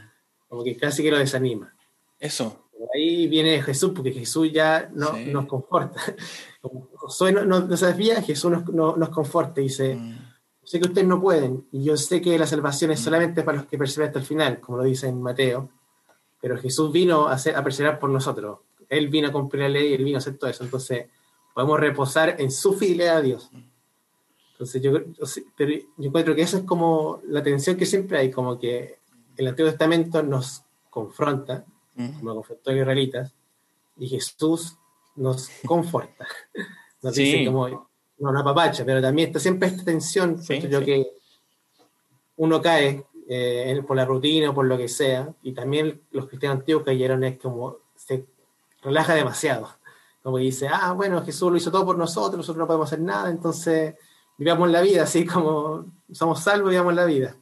como que casi que lo desanima. Eso. Por ahí viene Jesús, porque Jesús ya no, Sí. nos conforta. Como Josué no- nos desafía, Jesús nos, no- nos conforta y dice, Mm. sé que ustedes no pueden, y yo sé que la salvación es solamente para los que perseveren hasta el final, como lo dice en Mateo, pero Jesús vino a, hacer, a perseverar por nosotros. Él vino a cumplir la ley, Él vino a hacer todo eso. Entonces, podemos reposar en su fidelidad a Dios. Entonces, yo, pero yo encuentro que esa es como la tensión que siempre hay, como que el Antiguo Testamento nos confronta, como confrontó a los israelitas, y Jesús nos conforta. Nos Sí. dice como, no, no apapacha, pero también está siempre esta tensión, Sí, yo sí. que uno cae eh, por la rutina o por lo que sea, y también los cristianos antiguos cayeron, es como se relaja demasiado. Como que dice, ah, bueno, Jesús lo hizo todo por nosotros, nosotros no podemos hacer nada, entonces vivamos la vida, así como somos salvos, vivamos la vida.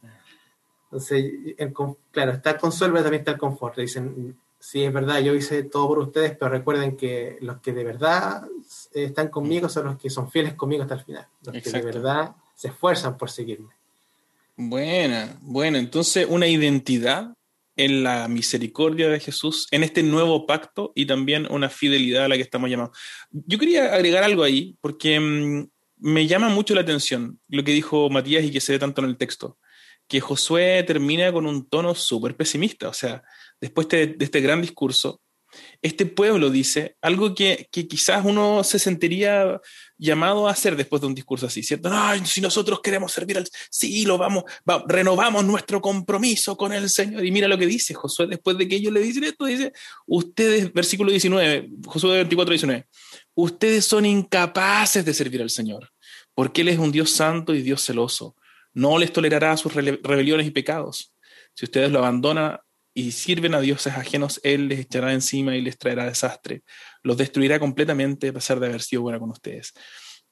Entonces, el claro, está el consuelo, pero también está el confort. Dicen, sí, es verdad, yo hice todo por ustedes, pero recuerden que los que de verdad eh, están conmigo son los que son fieles conmigo hasta el final. Los que Exacto. de verdad se esfuerzan por seguirme. Buena, bueno, entonces una identidad en la misericordia de Jesús, en este nuevo pacto y también una fidelidad a la que estamos llamados. Yo quería agregar algo ahí, porque mm, me llama mucho la atención lo que dijo Matías y que se ve tanto en el texto, que Josué termina con un tono súper pesimista, o sea, después de, este gran discurso, este pueblo dice algo que, que quizás uno se sentiría llamado a hacer después de un discurso así, ¿cierto? Si nosotros queremos servir al... Sí, lo vamos, va- renovamos nuestro compromiso con el Señor. Y mira lo que dice Josué después de que ellos le dicen esto, dice, ustedes, versículo 19, Josué 24, 19, ustedes son incapaces de servir al Señor, porque Él es un Dios santo y Dios celoso. No les tolerará sus rebeliones y pecados. Si ustedes lo abandonan y sirven a dioses ajenos, Él les echará encima y les traerá desastre. Los destruirá completamente a pesar de haber sido buena con ustedes.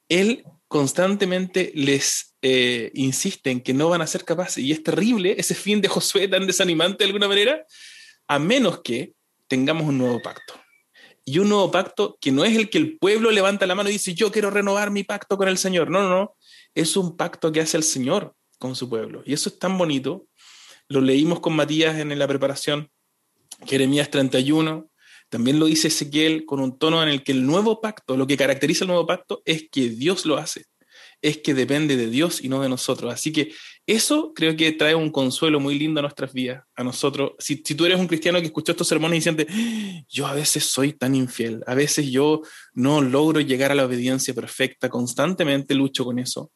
Él constantemente les eh, insiste en que no van a ser capaces. Y es terrible ese fin de Josué tan desanimante de alguna manera, a menos que tengamos un nuevo pacto. Y un nuevo pacto que no es el que el pueblo levanta la mano y dice, yo quiero renovar mi pacto con el Señor. No, no, no. Es un pacto que hace el Señor con su pueblo. Y eso es tan bonito. Lo leímos con Matías en la preparación, Jeremías 31. También lo dice Ezequiel con un tono en el que el nuevo pacto, lo que caracteriza el nuevo pacto es que Dios lo hace, es que depende de Dios y no de nosotros. Así que eso creo que trae un consuelo muy lindo a nuestras vidas, a nosotros. Si, tú eres un cristiano que escuchó estos sermones y siente, yo a veces soy tan infiel, a veces yo no logro llegar a la obediencia perfecta, constantemente lucho con eso.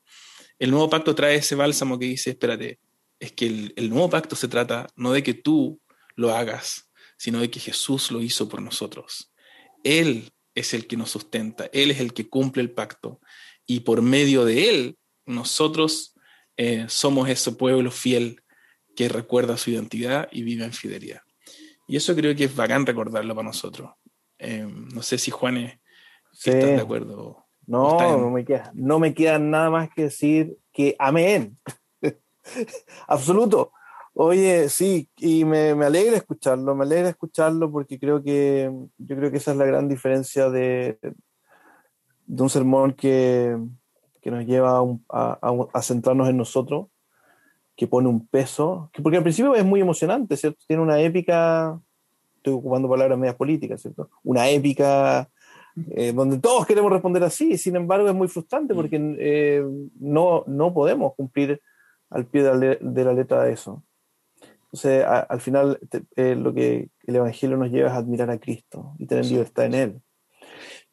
El nuevo pacto trae ese bálsamo que dice, espérate, es que el, el nuevo pacto se trata no de que tú lo hagas, sino de que Jesús lo hizo por nosotros. Él es el que nos sustenta, Él es el que cumple el pacto y por medio de Él nosotros eh, somos ese pueblo fiel que recuerda su identidad y vive en fidelidad. Y eso creo que es bacán recordarlo para nosotros. Eh, no sé si Juanes Sí. estás de acuerdo. No, Está en- no me queda, no me queda nada más que decir que amén. Absoluto. Oye, sí, y me, me alegra escucharlo, me alegra escucharlo porque creo que yo creo que esa es la gran diferencia de, de un sermón que, que nos lleva a, a- a a centrarnos en nosotros, que pone un peso, que porque al principio es muy emocionante, ¿cierto? Tiene una épica, estoy ocupando palabras medias políticas, ¿cierto? Una épica eh, donde todos queremos responder así, sin embargo es muy frustrante porque eh, no, no podemos cumplir al pie de la, le- de la letra de eso. Entonces, a- al final, te- eh, lo que el Evangelio nos lleva es admirar a Cristo y tener Sí. libertad en Él.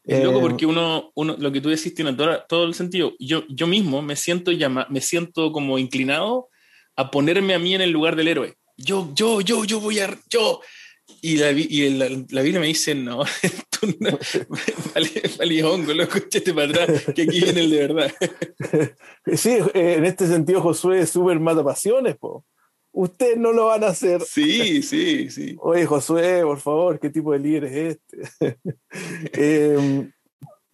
Es loco Eh, porque uno, uno, lo que tú decís tiene todo, todo el sentido. Yo, yo mismo me siento, llama, me siento como inclinado a ponerme a mí en el lugar del héroe. Yo, yo, yo, yo voy a, yo. Y la, y la, la Biblia me dice, no, tú no, vale, vale hongo, loco, échate para atrás, que aquí viene el de verdad. Sí, en este sentido Josué es súper mata pasiones, po. Ustedes no lo van a hacer. Sí, sí, sí. Oye, Josué, por favor, ¿qué tipo de líder es este? Eh,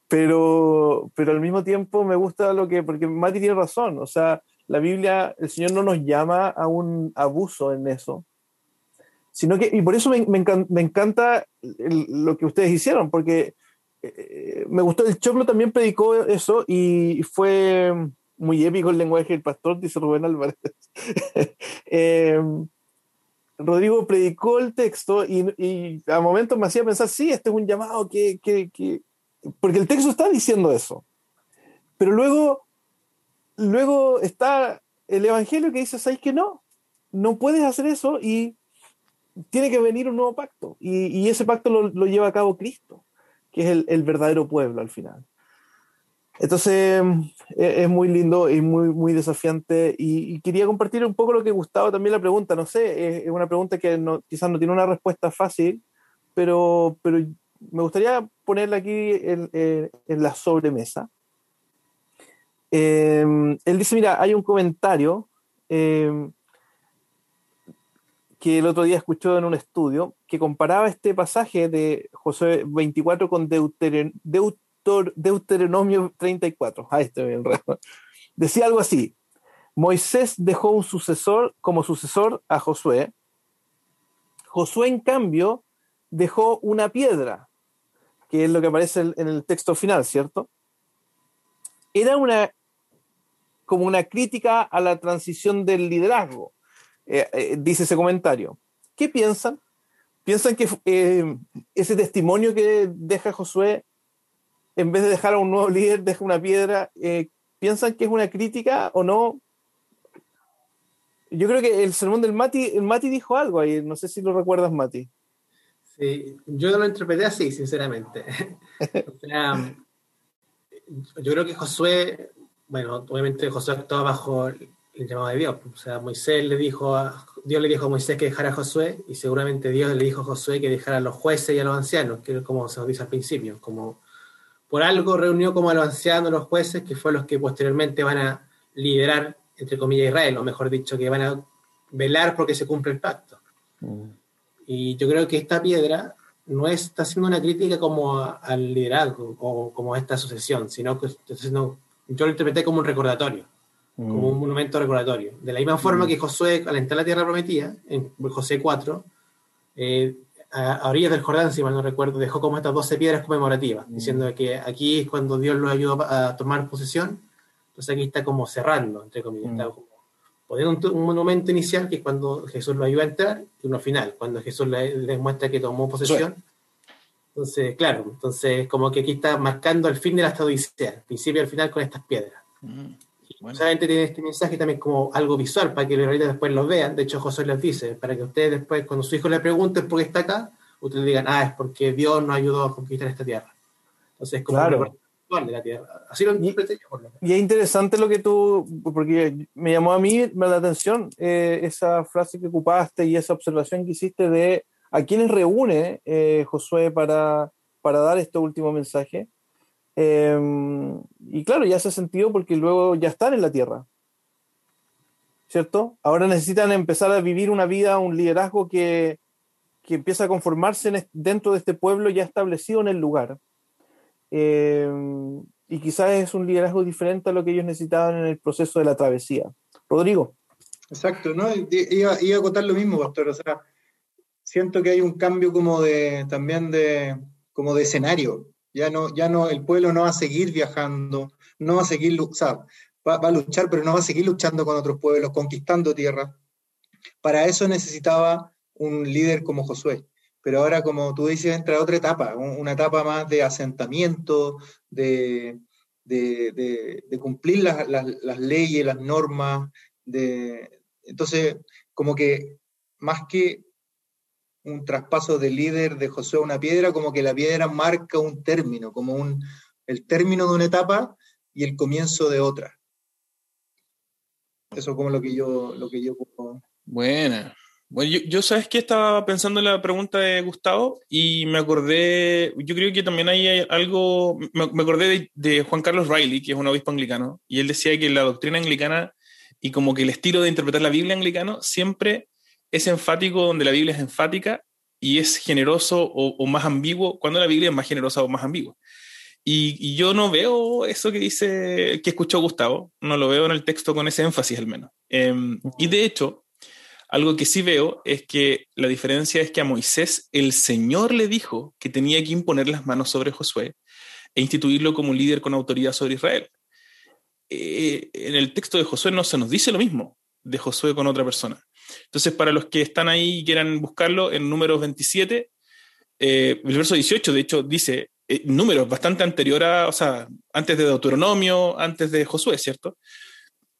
pero, pero al mismo tiempo me gusta lo que, porque Mati tiene razón, o sea, la Biblia, el Señor no nos llama a un abuso en eso, sino que, y por eso me, me encan- me encanta el- lo que ustedes hicieron, porque eh, me gustó, el Choclo también predicó eso y fue muy épico el lenguaje del pastor, dice Rubén Álvarez. eh, Rodrigo predicó el texto y, a momentos me hacía pensar, sí, este es un llamado que, que, que, Porque el texto está diciendo eso. Pero luego, luego está el Evangelio que dice, ¿sabes que no? No puedes hacer eso y tiene que venir un nuevo pacto. Y, y ese pacto lo, lo, lleva a cabo Cristo, que es el, el verdadero pueblo al final. Entonces es muy lindo y muy, muy desafiante y, quería compartir un poco lo que Gustavo también la pregunta. No sé, es, una pregunta que quizás no tiene una respuesta fácil, pero, pero me gustaría ponerla aquí en, en, la sobremesa. Eh, él dice, mira, hay un comentario eh, que el otro día escuchó en un estudio que comparaba este pasaje de José 24 con Deuteronomio. Deut Deuteronomio 34. Ah, este bien Decía algo así: Moisés dejó un sucesor como sucesor a Josué. Josué, en cambio, dejó una piedra, que es lo que aparece en el texto final, ¿cierto? Era una como una crítica a la transición del liderazgo, eh, eh, dice ese comentario. ¿Qué piensan? ¿Piensan que eh, ese testimonio que deja Josué en vez de dejar a un nuevo líder, deja una piedra, eh, ¿piensan que es una crítica o no? Yo creo que el sermón del Mati, el Mati dijo algo ahí, no sé si lo recuerdas, Mati. Sí, yo lo interpreté así, sinceramente. o sea, yo creo que Josué, bueno, obviamente Josué actuaba bajo el llamado de Dios. O sea, Moisés le dijo a, Dios le dijo a Moisés que dejara a Josué, y seguramente Dios le dijo a Josué que dejara a los jueces y a los ancianos, que es como se nos dice al principio, como por algo reunió como a los ancianos, los jueces, que fueron los que posteriormente van a liderar, entre comillas, Israel, o mejor dicho, que van a velar porque se cumple el pacto. Mm. Y yo creo que esta piedra no está haciendo una crítica como a, al liderazgo o como a esta sucesión, sino que no, yo lo interpreté como un recordatorio, mm. como un monumento recordatorio. De la misma forma mm. que Josué, al entrar a la tierra prometida, en José 4, eh, a, orillas del Jordán, si mal no recuerdo, dejó como estas 12 piedras conmemorativas, mm. diciendo que aquí es cuando Dios lo ayudó a tomar posesión, entonces aquí está como cerrando, entre comillas, mm. está como poniendo un, monumento inicial que es cuando Jesús lo ayuda a entrar y uno final, cuando Jesús le, le muestra que tomó posesión. Entonces, claro, entonces como que aquí está marcando el fin de la el principio y el final con estas piedras. Mm. Bueno. Solamente tiene este mensaje también como algo visual para que los israelitas después lo vean. De hecho, José les dice, para que ustedes después, cuando su hijo le pregunten por qué está acá, ustedes digan, ah, es porque Dios nos ayudó a conquistar esta tierra. Entonces, como claro. de la tierra. Así lo interpreté yo. Por lo y es interesante lo que tú, porque me llamó a mí la atención eh, esa frase que ocupaste y esa observación que hiciste de a quienes reúne eh, Josué para, para dar este último mensaje. Eh, y claro, ya hace sentido porque luego ya están en la tierra. ¿Cierto? Ahora necesitan empezar a vivir una vida, un liderazgo que, que empieza a conformarse en, dentro de este pueblo ya establecido en el lugar. Eh, y quizás es un liderazgo diferente a lo que ellos necesitaban en el proceso de la travesía. Rodrigo. Exacto, ¿no? Iba, iba a contar lo mismo, pastor. O sea, siento que hay un cambio como de también de como de escenario. Ya no, ya no, el pueblo no va a seguir viajando, no va a seguir, o sea, va, va, a luchar, pero no va a seguir luchando con otros pueblos, conquistando tierra. Para eso necesitaba un líder como Josué. Pero ahora, como tú dices, entra otra etapa, una etapa más de asentamiento, de, de, de, cumplir las, las, leyes, las normas. De... Entonces, como que más que un traspaso de líder de Josué a una piedra, como que la piedra marca un término, como un, el término de una etapa y el comienzo de otra. Eso es como lo que yo, lo que yo Buena. Bueno, yo, yo, sabes que estaba pensando en la pregunta de Gustavo y me acordé, yo creo que también hay algo, me, me acordé de, de, Juan Carlos Riley, que es un obispo anglicano, y él decía que la doctrina anglicana y como que el estilo de interpretar la Biblia anglicano siempre es enfático donde la Biblia es enfática y es generoso o, más ambiguo cuando la Biblia es más generosa o más ambigua. Y, yo no veo eso que dice, que escuchó Gustavo, no lo veo en el texto con ese énfasis al menos. Eh, y de hecho, algo que sí veo es que la diferencia es que a Moisés el Señor le dijo que tenía que imponer las manos sobre Josué e instituirlo como un líder con autoridad sobre Israel. Eh, en el texto de Josué no se nos dice lo mismo de Josué con otra persona. Entonces, para los que están ahí y quieran buscarlo, en números 27, eh, el verso 18, de hecho, dice eh, números bastante anterior a, o sea, antes de Deuteronomio, antes de Josué, ¿cierto?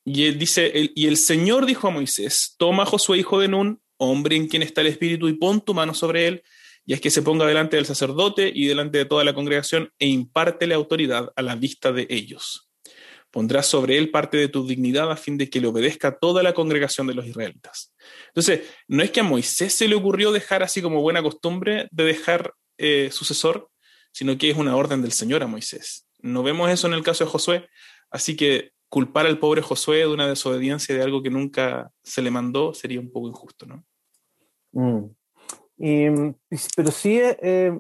Y él dice, y el Señor dijo a Moisés, toma a Josué, hijo de Nun, hombre en quien está el Espíritu, y pon tu mano sobre él, y es que se ponga delante del sacerdote y delante de toda la congregación, e impártele autoridad a la vista de ellos. Pondrás sobre él parte de tu dignidad a fin de que le obedezca toda la congregación de los israelitas. Entonces, no es que a Moisés se le ocurrió dejar así como buena costumbre de dejar eh, sucesor, sino que es una orden del Señor a Moisés. No vemos eso en el caso de Josué, así que culpar al pobre Josué de una desobediencia de algo que nunca se le mandó sería un poco injusto, ¿no? Mm. Pero sí, eh,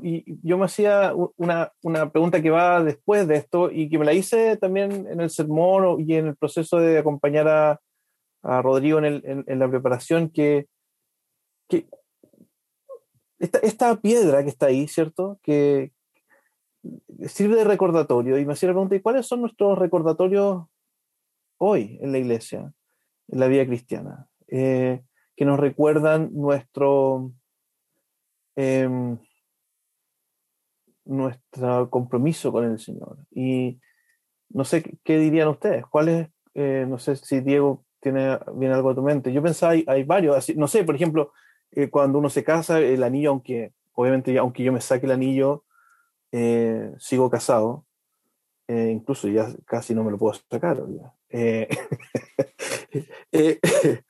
yo me hacía una, una, pregunta que va después de esto y que me la hice también en el sermón y en el proceso de acompañar a, a Rodrigo en, el, en, la preparación, que, que esta, esta, piedra que está ahí, ¿cierto? Que sirve de recordatorio y me hacía la pregunta, ¿y cuáles son nuestros recordatorios hoy en la iglesia, en la vida cristiana, eh, que nos recuerdan nuestro, em, nuestro compromiso con el Señor. Y no sé qué dirían ustedes, cuáles, eh, no sé si Diego tiene bien algo a tu mente. Yo pensaba, hay, hay varios, así, no sé, por ejemplo, eh, cuando uno se casa, el anillo, aunque obviamente aunque yo me saque el anillo, sigo casado, incluso ya casi no me lo puedo sacar.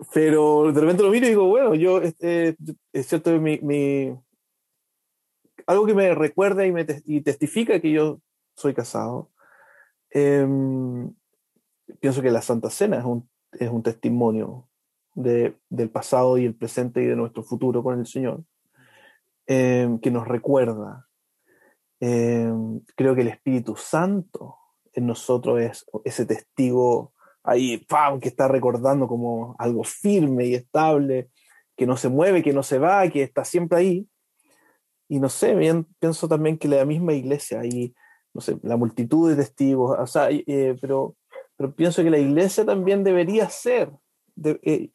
Eh, eh, pero de repente lo miro y digo, bueno, yo, este, es cierto, mi, algo que me recuerda y, me y testifica que yo soy casado. Em, pienso que la Santa Cena es un, es un testimonio de, del pasado y el presente y de nuestro futuro con el Señor, em, que nos recuerda. Em, creo que el Espíritu Santo en nosotros es ese testigo ahí, ¡pam!, que está recordando como algo firme y estable, que no se mueve, que no se va, que está siempre ahí. Y no sé, bien, pienso también que la misma iglesia, y no sé, la multitud de testigos, o sea, eh, pero, pero pienso que la iglesia también debería ser, eh,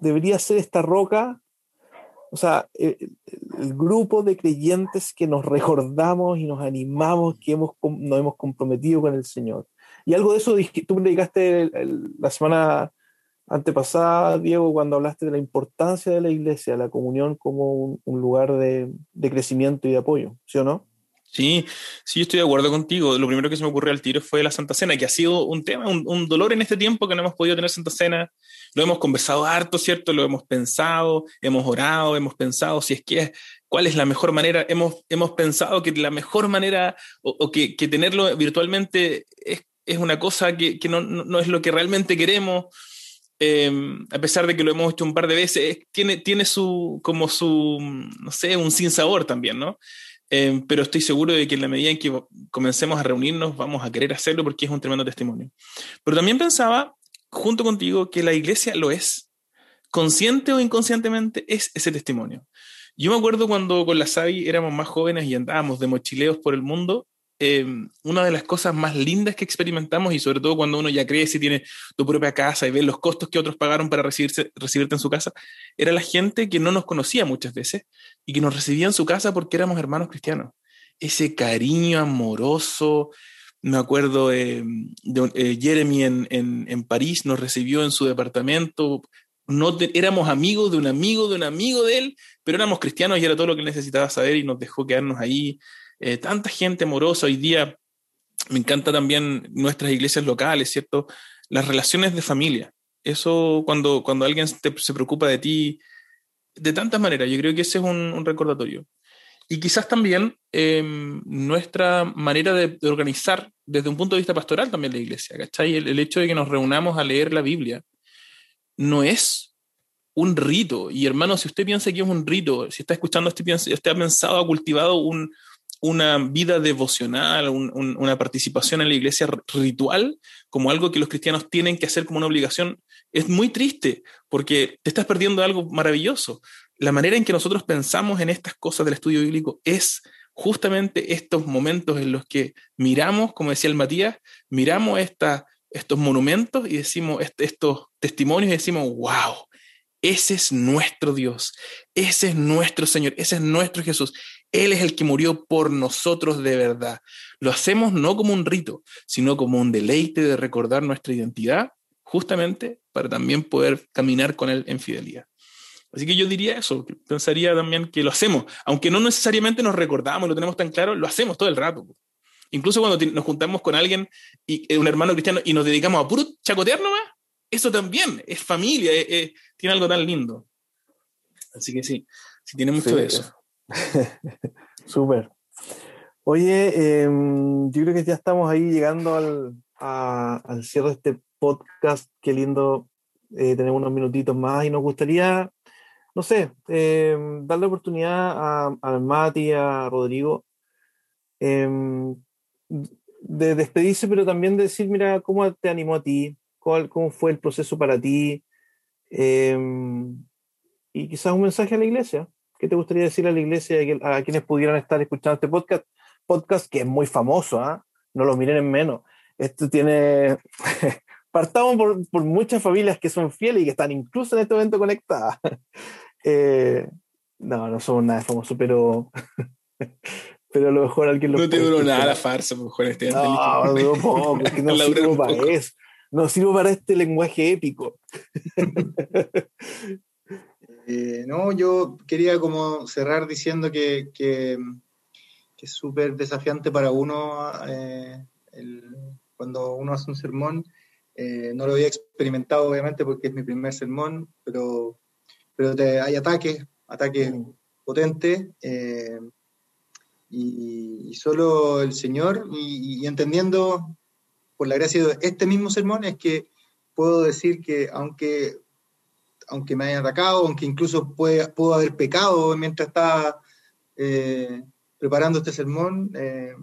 debería ser esta roca o sea, el, grupo de creyentes que nos recordamos y nos animamos, que hemos, nos hemos comprometido con el Señor. Y algo de eso tú me dedicaste la semana antepasada, Diego, cuando hablaste de la importancia de la iglesia, la comunión como un, lugar de, de, crecimiento y de apoyo, ¿sí o no? Sí, sí, estoy de acuerdo contigo. Lo primero que se me ocurrió al tiro fue la Santa Cena, que ha sido un tema, un, dolor en este tiempo que no hemos podido tener Santa Cena. Lo hemos conversado harto, ¿cierto? Lo hemos pensado, hemos orado, hemos pensado si es que cuál es la mejor manera. Hemos, hemos pensado que la mejor manera o, que, que, tenerlo virtualmente es, es una cosa que, que no, no, es lo que realmente queremos. Em, a pesar de que lo hemos hecho un par de veces, tiene, tiene su, como su, no sé, un sinsabor también, ¿no? Em, pero estoy seguro de que en la medida en que comencemos a reunirnos vamos a querer hacerlo porque es un tremendo testimonio. Pero también pensaba, junto contigo, que la iglesia lo es. Consciente o inconscientemente es ese testimonio. Yo me acuerdo cuando con la Sabi éramos más jóvenes y andábamos de mochileos por el mundo, Em, una de las cosas más lindas que experimentamos y sobre todo cuando uno ya crece y tiene tu propia casa y ve los costos que otros pagaron para recibirte en su casa, era la gente que no nos conocía muchas veces y que nos recibía en su casa porque éramos hermanos cristianos. Ese cariño amoroso, me acuerdo de eh, Jeremy en, en, en, París, nos recibió en su departamento. No éramos amigos de un amigo de un amigo de él, pero éramos cristianos y era todo lo que necesitaba saber y nos dejó quedarnos ahí eh, tanta gente amorosa hoy día. Me encanta también nuestras iglesias locales, ¿cierto? Las relaciones de familia. Eso cuando, cuando alguien se preocupa de ti, de tantas maneras, yo creo que ese es un, recordatorio. Y quizás también em, nuestra manera de, organizar desde un punto de vista pastoral también la iglesia, ¿cachai? El, el, hecho de que nos reunamos a leer la Biblia no es un rito. Y hermano, si usted piensa que es un rito, si está escuchando, este, usted ha pensado, ha cultivado un, una vida devocional, una participación en la iglesia ritual como algo que los cristianos tienen que hacer como una obligación, es muy triste porque te estás perdiendo algo maravilloso. La manera en que nosotros pensamos en estas cosas del estudio bíblico es justamente estos momentos en los que miramos, como decía el Matías, miramos estos monumentos y decimos, estos testimonios y decimos, wow, ese es nuestro Dios, ese es nuestro Señor, ese es nuestro Jesús. Él es el que murió por nosotros de verdad. Lo hacemos no como un rito, sino como un deleite de recordar nuestra identidad, justamente para también poder caminar con Él en fidelidad. Así que yo diría eso, pensaría también que lo hacemos, aunque no necesariamente nos recordamos, lo tenemos tan claro, lo hacemos todo el rato. Incluso cuando nos juntamos con alguien, y, eh, un hermano cristiano, y nos dedicamos a puro chacotear nomás, eso también es familia, tiene algo tan lindo. Así que sí, sí tiene mucho de eso. Súper. Oye, em, yo creo que ya estamos ahí llegando al, al cierre de este podcast. Qué lindo eh, tener unos minutitos más y nos gustaría, no sé, em, darle oportunidad a, a Mati, a Rodrigo, em, de despedirse, pero también de decir, mira, ¿cómo te animó a ti? ¿Cómo fue el proceso para ti? y quizás un mensaje a la iglesia. ¿Qué te gustaría decir a la iglesia, a quienes pudieran estar escuchando este podcast? Podcast que es muy famoso, ¿ah? no lo miren en menos. Esto tiene. Partamos por, muchas familias que son fieles y que están incluso en este momento conectadas. Eh, no, no somos nada famosos, pero. pero a lo mejor alguien lo. No te duró nada la farsa, mejor este No, no duró poco, que no sirvo para eso. No sirvo para este lenguaje épico. Eh, no, yo quería como cerrar diciendo que, que, es súper desafiante para uno eh, cuando uno hace un sermón. Eh, no lo había experimentado, obviamente, porque es mi primer sermón, pero, pero hay ataques, ataques mm. potentes, y, solo el Señor, y, y entendiendo por la gracia de este mismo sermón, es que puedo decir que aunque aunque me hayan atacado, aunque incluso pudo haber pecado mientras estaba eh, preparando este sermón, eh,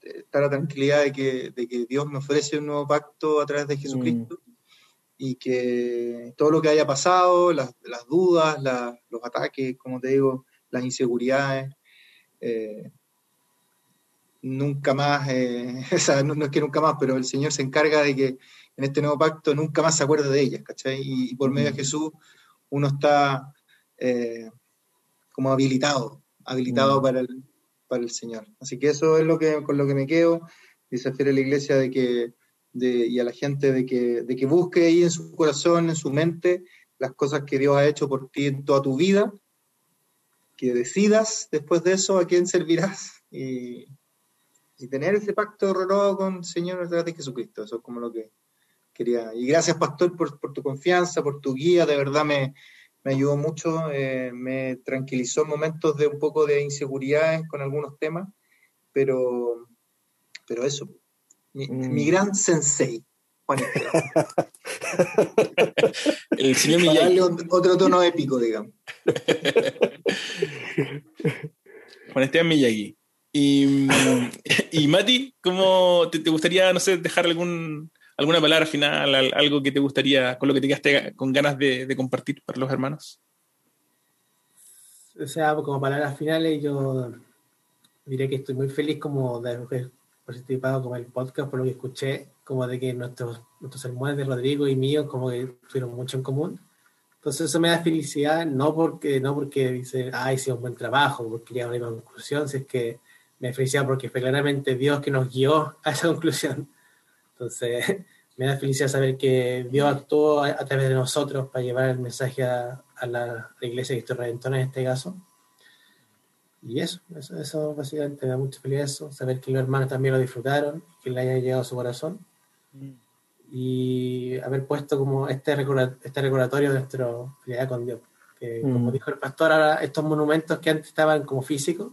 está la tranquilidad de que, de que, Dios me ofrece un nuevo pacto a través de Jesucristo mm. y que todo lo que haya pasado, las, las dudas, los ataques, como te digo, las inseguridades, eh, nunca más, o sea, no, es que nunca más, pero el Señor se encarga de que en este nuevo pacto nunca más se acuerde de ellas, ¿cachai? Y, por medio de Jesús uno está eh, como habilitado, habilitado para, el, para el Señor. Así que eso es lo que, con lo que me quedo, desafiar a la iglesia de que, y a la gente de que, de que busque ahí en su corazón, en su mente, las cosas que Dios ha hecho por ti en toda tu vida, que decidas después de eso a quién servirás y, y tener ese pacto renovado con el Señor a través de Jesucristo. Eso es como lo que, y gracias, Pastor, por, tu confianza, por tu guía, de verdad me, ayudó mucho, eh, me tranquilizó en momentos de un poco de inseguridades con algunos temas, pero, pero eso, mi, mm. gran sensei, Juan. El señor Miyagi. otro tono épico, digamos. Juan Esteban Miyagi. Y, y Mati, ¿cómo te, te gustaría, no sé, dejar algún ¿Alguna palabra final, algo que te gustaría, con lo que te quedaste con ganas de, compartir para los hermanos? O sea, como palabras finales, yo diré que estoy muy feliz como de haber participado con el podcast, por lo que escuché, como de que nuestros, nuestros sermones de Rodrigo y mío como que tuvieron mucho en común. Entonces eso me da felicidad, no porque, no porque dice, ay, hice un buen trabajo, porque llegué a una conclusión, si es que me da felicidad porque fue claramente Dios que nos guió a esa conclusión. Entonces, me da felicidad saber que Dios actuó a, través de nosotros para llevar el mensaje a, la, iglesia de Cristo Redentor en este caso. Y eso, eso, básicamente me da mucha felicidad eso, saber que los hermanos también lo disfrutaron, que le haya llegado a su corazón. Mm. Y haber puesto como este, este recordatorio de nuestra fidelidad con Dios. Que, como mm. dijo el pastor, ahora estos monumentos que antes estaban como físicos,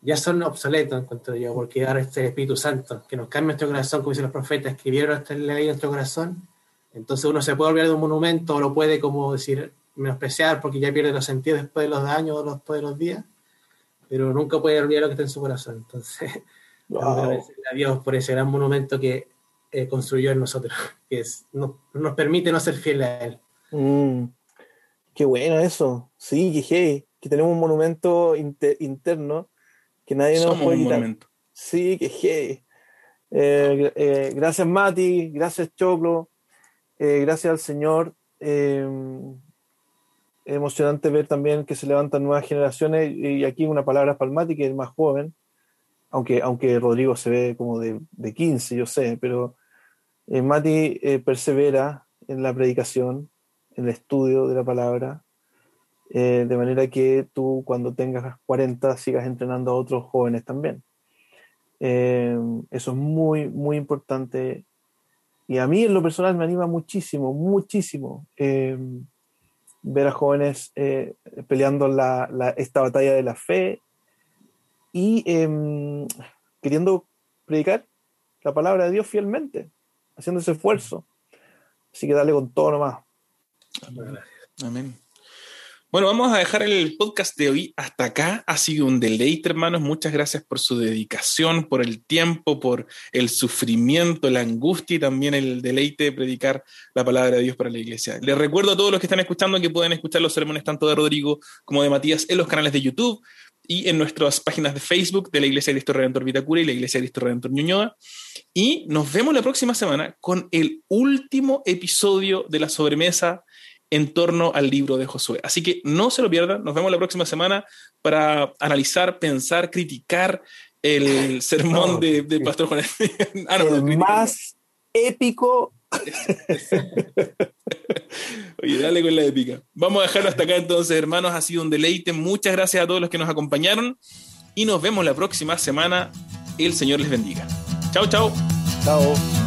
ya son obsoletos, encuentro yo, porque ahora este Espíritu Santo, que nos cambia nuestro corazón, como dicen los profetas, escribieron esta ley en nuestro corazón, entonces uno se puede olvidar de un monumento o lo puede, como decir, menospreciar porque ya pierde los sentidos después de los años o después de los días, pero nunca puede olvidar lo que está en su corazón. Entonces, agradecerle a Dios por ese gran monumento que eh, construyó en nosotros, que es, nos permite no ser fieles a Él. Mm, qué bueno eso, sí, que, que tenemos un monumento interno que nadie nos Somos puede quitar. Sí, que hey. Eh, eh, gracias Mati, gracias Choclo, eh, gracias al Señor. Eh, emocionante ver también que se levantan nuevas generaciones. Y aquí una palabra para el Mati, que es más joven, aunque, aunque Rodrigo se ve como de, de 15, yo sé, pero Mati persevera en la predicación, en el estudio de la palabra, eh, de manera que tú cuando tengas 40 sigas entrenando a otros jóvenes también. Eh, eso es muy, muy importante. Y a mí en lo personal me anima muchísimo, muchísimo eh, ver a jóvenes eh, peleando la, la- esta batalla de la fe y em, queriendo predicar la palabra de Dios fielmente, haciendo ese esfuerzo. Así que dale con todo nomás. Gracias. Amén. Bueno, vamos a dejar el podcast de hoy hasta acá. Ha sido un deleite, hermanos. Muchas gracias por su dedicación, por el tiempo, por el sufrimiento, la angustia y también el deleite de predicar la palabra de Dios para la iglesia. Les recuerdo a todos los que están escuchando que pueden escuchar los sermones tanto de Rodrigo como de Matías en los canales de YouTube y en nuestras páginas de Facebook de la Iglesia de Cristo Redentor Vitacura y la Iglesia de Cristo Redentor Ñuñoa. Y nos vemos la próxima semana con el último episodio de la sobremesa en torno al libro de Josué. Así que no se lo pierdan, nos vemos la próxima semana para analizar, pensar, criticar el sermón No, de, de sí. Pastor Juan. Ah, no, el más épico. Oye, dale con la épica. Vamos a dejarlo hasta acá entonces, hermanos. Ha sido un deleite. Muchas gracias a todos los que nos acompañaron y nos vemos la próxima semana. El Señor les bendiga. Chao, chao. Chao.